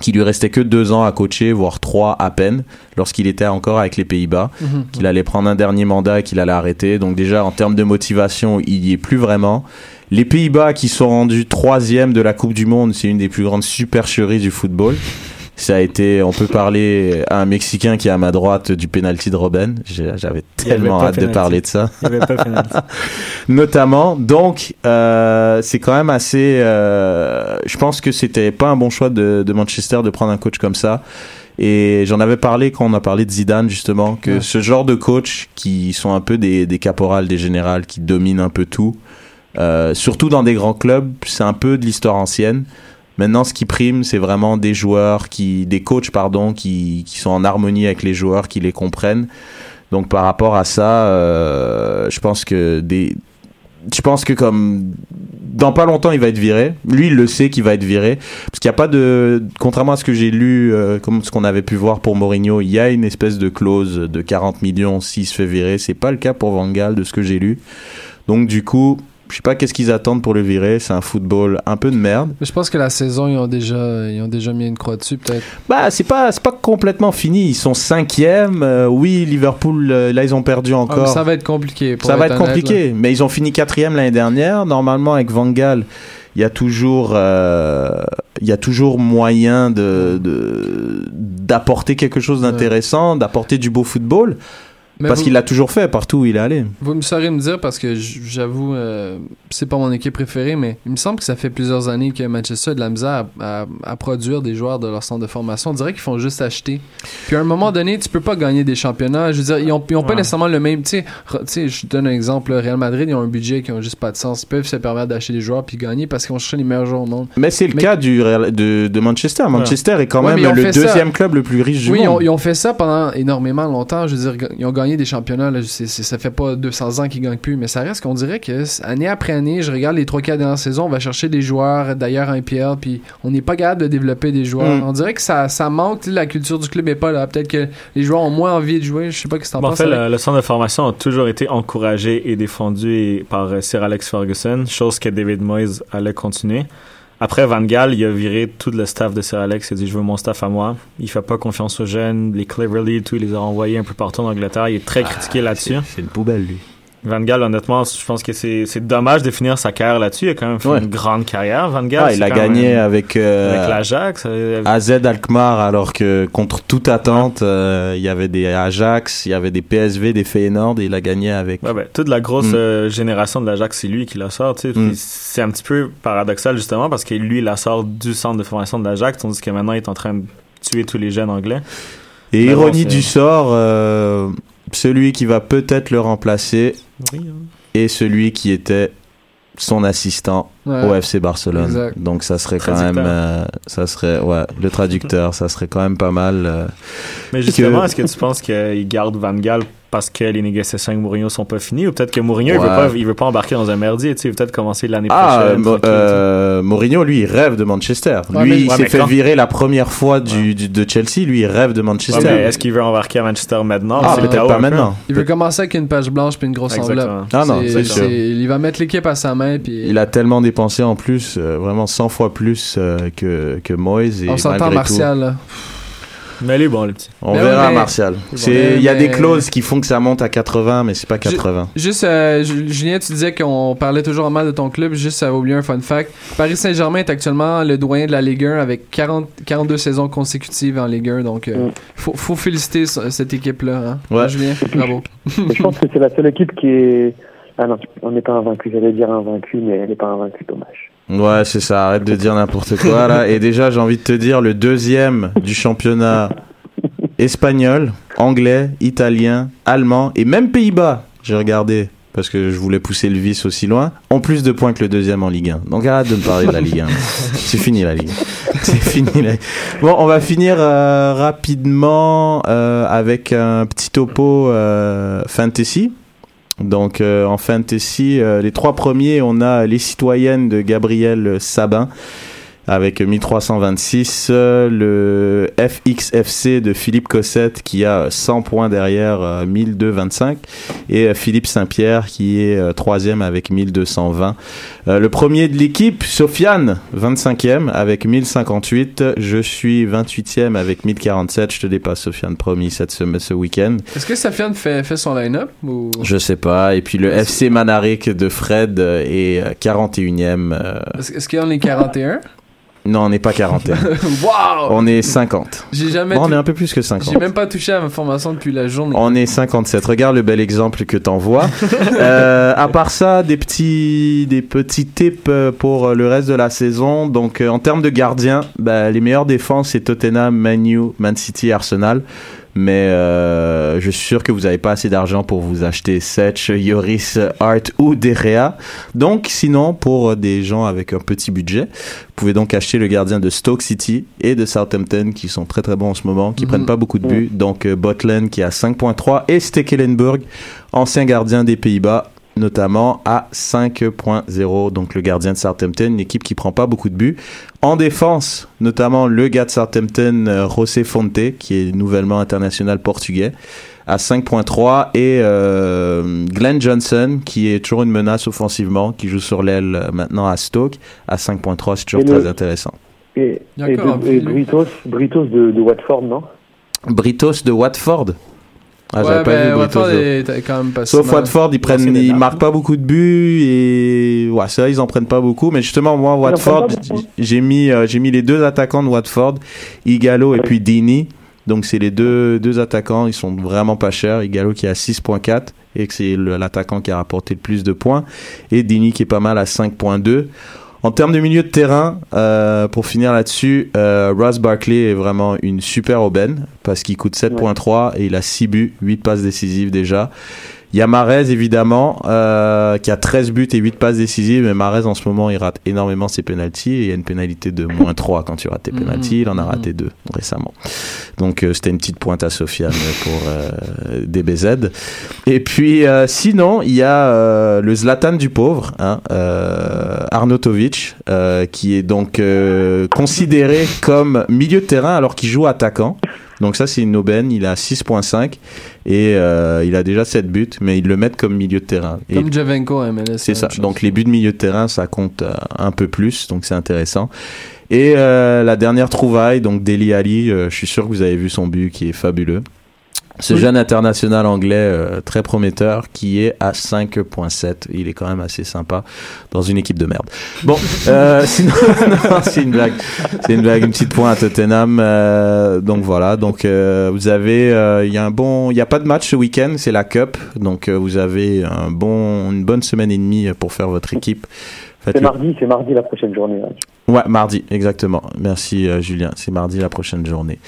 qu'il lui restait que deux ans à coacher voire trois à peine lorsqu'il était encore avec les Pays-Bas Mhm. qu'il allait prendre un dernier mandat et qu'il allait arrêter. Donc déjà en termes de motivation il y est plus vraiment. Les Pays-Bas qui sont rendus troisième de la Coupe du Monde c'est une des plus grandes supercheries du football ça a été, on peut parler à un Mexicain qui est à ma droite du penalty de Robben. J'avais tellement hâte de parler de ça Il y avait pas penalty. notamment. Donc, euh, c'est quand même assez. euh, je pense que c'était pas un bon choix de, de Manchester de prendre un coach comme ça. Et j'en avais parlé quand on a parlé de Zidane justement que Ouais. ce genre de coach qui sont un peu des, des caporales, des générales, qui dominent un peu tout, euh, surtout dans des grands clubs, c'est un peu de l'histoire ancienne. Maintenant, ce qui prime, c'est vraiment des joueurs qui, des coachs pardon, qui, qui sont en harmonie avec les joueurs, qui les comprennent. Donc par rapport à ça, euh, je pense que des, je pense que comme dans pas longtemps il va être viré. Lui il le sait qu'il va être viré parce qu'il n'y a pas de contrairement à ce que j'ai lu euh, comme ce qu'on avait pu voir pour Mourinho, il y a une espèce de clause de 40 millions s'il se fait virer, c'est pas le cas pour Van Gaal de ce que j'ai lu. Donc du coup, je sais pas qu'est-ce qu'ils attendent pour le virer, c'est un football un peu de merde. Mais je pense que la saison, ils ont déjà, ils ont déjà mis une croix dessus, peut-être. Bah, c'est pas, c'est pas complètement fini. Ils sont cinquième. Euh, oui, Liverpool, euh, là, ils ont perdu Ah, encore. ça va être compliqué. pour Ça va être honnête, compliqué, mais ils ont fini quatrième l'année dernière. Normalement, avec Van Gaal, il y a toujours, euh, il y a toujours moyen de, de- d'apporter quelque chose d'intéressant, d'apporter du beau football, Mais parce vous- qu'il l'a toujours fait partout où il est allé. Vous me saurez me dire parce que j'avoue, euh, c'est pas mon équipe préférée, mais il me semble que ça fait plusieurs années que Manchester a de la misère à, à- à produire des joueurs de leur centre de formation. On dirait qu'ils font juste acheter. Puis à un moment donné, tu peux pas gagner des championnats. Je veux dire, ils ont, ils ont pas nécessairement le même. Tu sais, re- tu sais, je donne un exemple. le Real Madrid, ils ont un budget qui ont juste pas de sens. Ils peuvent se permettre d'acheter des joueurs puis gagner parce qu'ils vont chercher les meilleurs joueurs au monde. Mais c'est le Mais- cas du, Real- de, de Manchester. Manchester est quand Ouais, même ont le ça. deuxième club le plus riche du Oui, ils ont, monde. ils ont fait ça pendant énormément longtemps. Je veux dire, ils ont gagné des championnats. Là, C'est- c'est- ça fait pas 200 ans qu'ils gagnent plus, mais ça reste qu'on dirait que c- année après année, je regarde les 3-4 dernières saisons, on va chercher des joueurs d'ailleurs en IPL, puis on n'est pas capable de développer des joueurs. Mm. On dirait que ça, ça manque, la culture du club est pas là. Peut-être que les joueurs ont moins envie de jouer. Je sais pas ce que t'en Bon, en penses. fait, Alex. le, le centre de formation a toujours été encouragé et défendu par euh, Sir Alex Ferguson, chose que David Moyes allait continuer. Après, Van Gaal, il a viré tout le staff de Sir Alex. Il a dit, je veux mon staff à moi. Il fait pas confiance aux jeunes. Les Cleverly, tout, il les a envoyés un peu partout en Angleterre. Il est très critiqué là-dessus. Ah, C'est une poubelle, lui. Van Gaal, honnêtement, je pense que c'est dommage de finir sa carrière là-dessus. Il a quand même fait Ouais. une grande carrière, Van Gaal. Ah, il a gagné même- avec, euh, avec l'Ajax. euh, AZ Alkmaar alors que contre toute attente euh, il y avait des Ajax il y avait des PSV des Feyenoord et il a gagné avec Ouais, ben, toute la grosse Mm. euh, génération de l'Ajax, c'est lui qui la sort. Mm. C'est un petit peu paradoxal justement parce que lui, il la sort du centre de formation de l'Ajax, tandis que maintenant, il est en train de tuer tous les jeunes anglais. et Mais bon, ironie du sort celui qui va peut-être le remplacer Oui, hein. est celui qui était son assistant Ouais. au FC Barcelone. Exact. Donc ça serait quand même, euh, ça serait, ouais, le traducteur, ça serait quand même pas mal. euh, Mais justement, que- est-ce que tu penses qu'il garde Van Gaal parce que les négociations avec Mourinho sont pas finies ou peut-être que Mourinho il, veut pas, il veut pas embarquer dans un merdier, tu sais, il veut peut-être commencer l'année Ah, prochaine. Mo- euh, Mourinho, lui, il rêve de Manchester. Ouais, lui, mais- il s'est fait quand- virer la première fois du, du- de Chelsea. Lui, il rêve de. Manchester. Est-ce qu'il veut embarquer à Manchester maintenant? Ah, C'est peut-être pas maintenant. Il veut commencer avec une page blanche puis une grosse Exactement. enveloppe. Ah non, C'est- Il va mettre l'équipe à sa main puis Il a tellement dépensé en plus, euh, vraiment 100 fois plus euh, que, que Moyes. Et on s'entend Martial. tout, là. Mais il est bon, le petit. on Mais verra ouais, Martial. Il y a des clauses qui font que ça monte à 80, mais c'est pas 80. Juste, euh, Ju- Julien, tu disais qu'on parlait toujours mal de ton club. Juste, ça va oublier un fun fact. Paris Saint-Germain est actuellement le doyen de la Ligue 1 avec 40, 42 saisons consécutives en Ligue 1. Donc, euh, faut, faut féliciter ce- cette équipe-là. Hein? Ouais. Hein, Julien, bravo. Je pense que c'est la seule équipe qui est. Ah non, on n'est pas invaincu. J'allais dire invaincu, mais elle n'est pas invaincue. Dommage. Ouais, c'est ça. Arrête de dire n'importe quoi là. Et déjà, j'ai envie de te dire le deuxième du championnat espagnol, anglais, italien, allemand et même Pays-Bas. J'ai regardé parce que je voulais pousser le vice aussi loin. Ont plus de points que le deuxième en Ligue 1. Donc arrête de me parler de la Ligue 1. C'est fini la Ligue. 1. C'est fini. La... Bon, on va finir euh, rapidement euh, avec un petit topo euh, fantasy. Donc euh, en fantasy, euh, les trois premiers, on a les citoyennes de Gabriel Sabin avec 1326, euh, le FXFC de Philippe Cossette qui a 100 points derrière euh, 1225 et euh, Philippe Saint-Pierre qui est euh, troisième avec 1220. Euh, le premier de l'équipe, Sofiane, 25e avec 1058. Je suis 28e avec 1047. Je te dépasse, Sofiane, promis, cette semaine, ce week-end. Est-ce que Safiane fait, fait son line-up ou... Je sais pas. Et puis le FC Manaric de Fred euh, est euh, 41e. euh, Est-ce est-ce qu'on est 41 Non, on n'est pas 41. Wow on est 50. J'ai jamais. Bon, on est un peu plus que 50. J'ai même pas touché à ma formation depuis la journée. On est 57. Regarde le bel exemple que t'envoies. euh, à part ça, des petits, des petits tips euh, pour le reste de la saison. Donc, euh, en termes de gardiens, bah, les meilleures défenses, c'est Tottenham, Man U, Man City, Arsenal. Mais euh, je suis sûr que vous n'avez pas assez d'argent pour vous acheter Setch, Yoris, Hart ou Derea. Donc, sinon, pour des gens avec un petit budget, vous pouvez donc acheter le gardien de Stoke City et de Southampton qui sont très très bons en ce moment, qui Mhm. prennent pas beaucoup de buts. Donc, euh, Botland qui a 5.3 et Stekelenburg, ancien gardien des Pays-Bas, notamment à 5.0. Donc, le gardien de Southampton, une équipe qui prend pas beaucoup de buts. En défense, notamment le gars de Southampton, euh, José Fonte, qui est nouvellement international portugais, à 5.3 et euh, Glenn Johnson, qui est toujours une menace offensivement, qui joue sur l'aile euh, maintenant à Stoke, à 5.3. C'est toujours Et le- très intéressant. Et, de- et Britos, Britos de, de Watford, non? Britos de Watford. Ah, j'avais ouais, pas ben, vu. Watford de- est est quand même pas si Sauf. Watford, ils prennent, c'est ils marquent pas beaucoup de buts et ouais, ça ils en prennent pas beaucoup. Mais justement, moi Watford, j'ai mis, euh, j'ai mis les deux attaquants de Watford, Igalo et puis Dini. Donc c'est les deux deux attaquants, ils sont vraiment pas chers. Igalo qui est à 6.4 et que c'est l'attaquant qui a rapporté le plus de points et Dini qui est pas mal à 5.2. En termes de milieu de terrain, euh, pour finir là-dessus, euh, Ross Barkley est vraiment une super aubaine parce qu'il coûte 7.3 et il a 6 buts, 8 passes décisives déjà. Il y a Marez évidemment euh, qui a 13 buts et 8 passes décisives mais Marez en ce moment il rate énormément ses pénalties et il y a une pénalité de moins 3 quand tu rates tes Mhm. pénalties, il en a raté 2 récemment. Donc euh, c'était une petite pointe à Sofiane pour euh, DBZ. Et puis sinon, il y a le Zlatan du pauvre, hein, Arnautovic, qui est donc considéré comme milieu de terrain alors qu'il joue attaquant. Donc ça c'est une aubaine, il a 6.5 et euh, il a déjà 7 buts, mais ils le mettent comme milieu de terrain. Et Comme Javenko à MLS. c'est ça. chose. Donc les buts de milieu de terrain, ça compte euh, un peu plus, donc c'est intéressant. Et euh, la dernière trouvaille, donc Deli Ali, euh, je suis sûr que vous avez vu son but qui est fabuleux. Ce jeune international anglais euh, très prometteur qui est à 5.7. Il est quand même assez sympa dans une équipe de merde. Bon, euh, sinon, non, c'est une blague. C'est une blague, une petite pointe à Tottenham. euh, donc voilà. Donc euh, vous avez, euh, il y a un bon, il y a pas de match ce week-end, c'est la Cup. Donc euh, vous avez un bon, une bonne semaine et demie pour faire votre équipe. C'est mardi, c'est mardi la prochaine journée. hein. Ouais, mardi, exactement. Merci euh, Julien. C'est mardi la prochaine journée.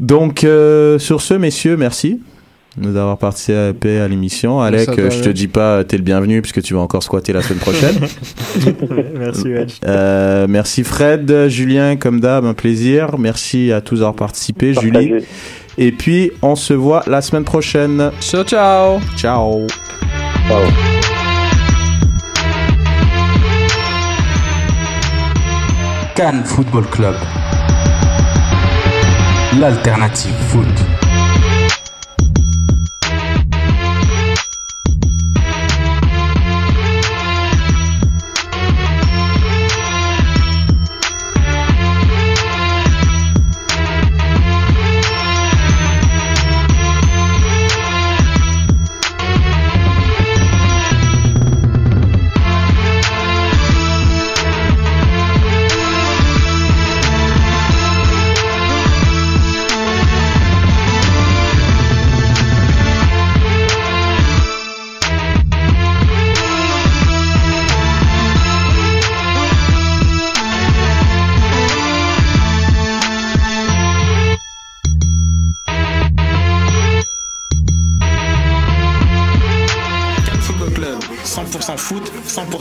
Donc, euh, sur ce, messieurs, merci d'avoir participé à l'émission. Merci Alec, euh, je te Alec. dis pas t'es le bienvenu puisque tu vas encore squatter la semaine prochaine. Merci, Edge. Euh, merci Fred, Julien, comme d'hab, un plaisir. Merci à tous d'avoir participé, Julie. Et puis, on se voit la semaine prochaine. Ciao, ciao! Ciao. Ciao. Cannes Football Club. L'alternative foot.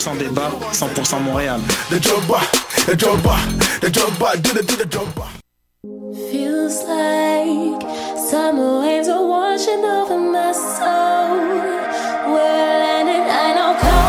100% débat, 100% Montréal. Feels like summer waves are washing over my soul. We're landing, I know.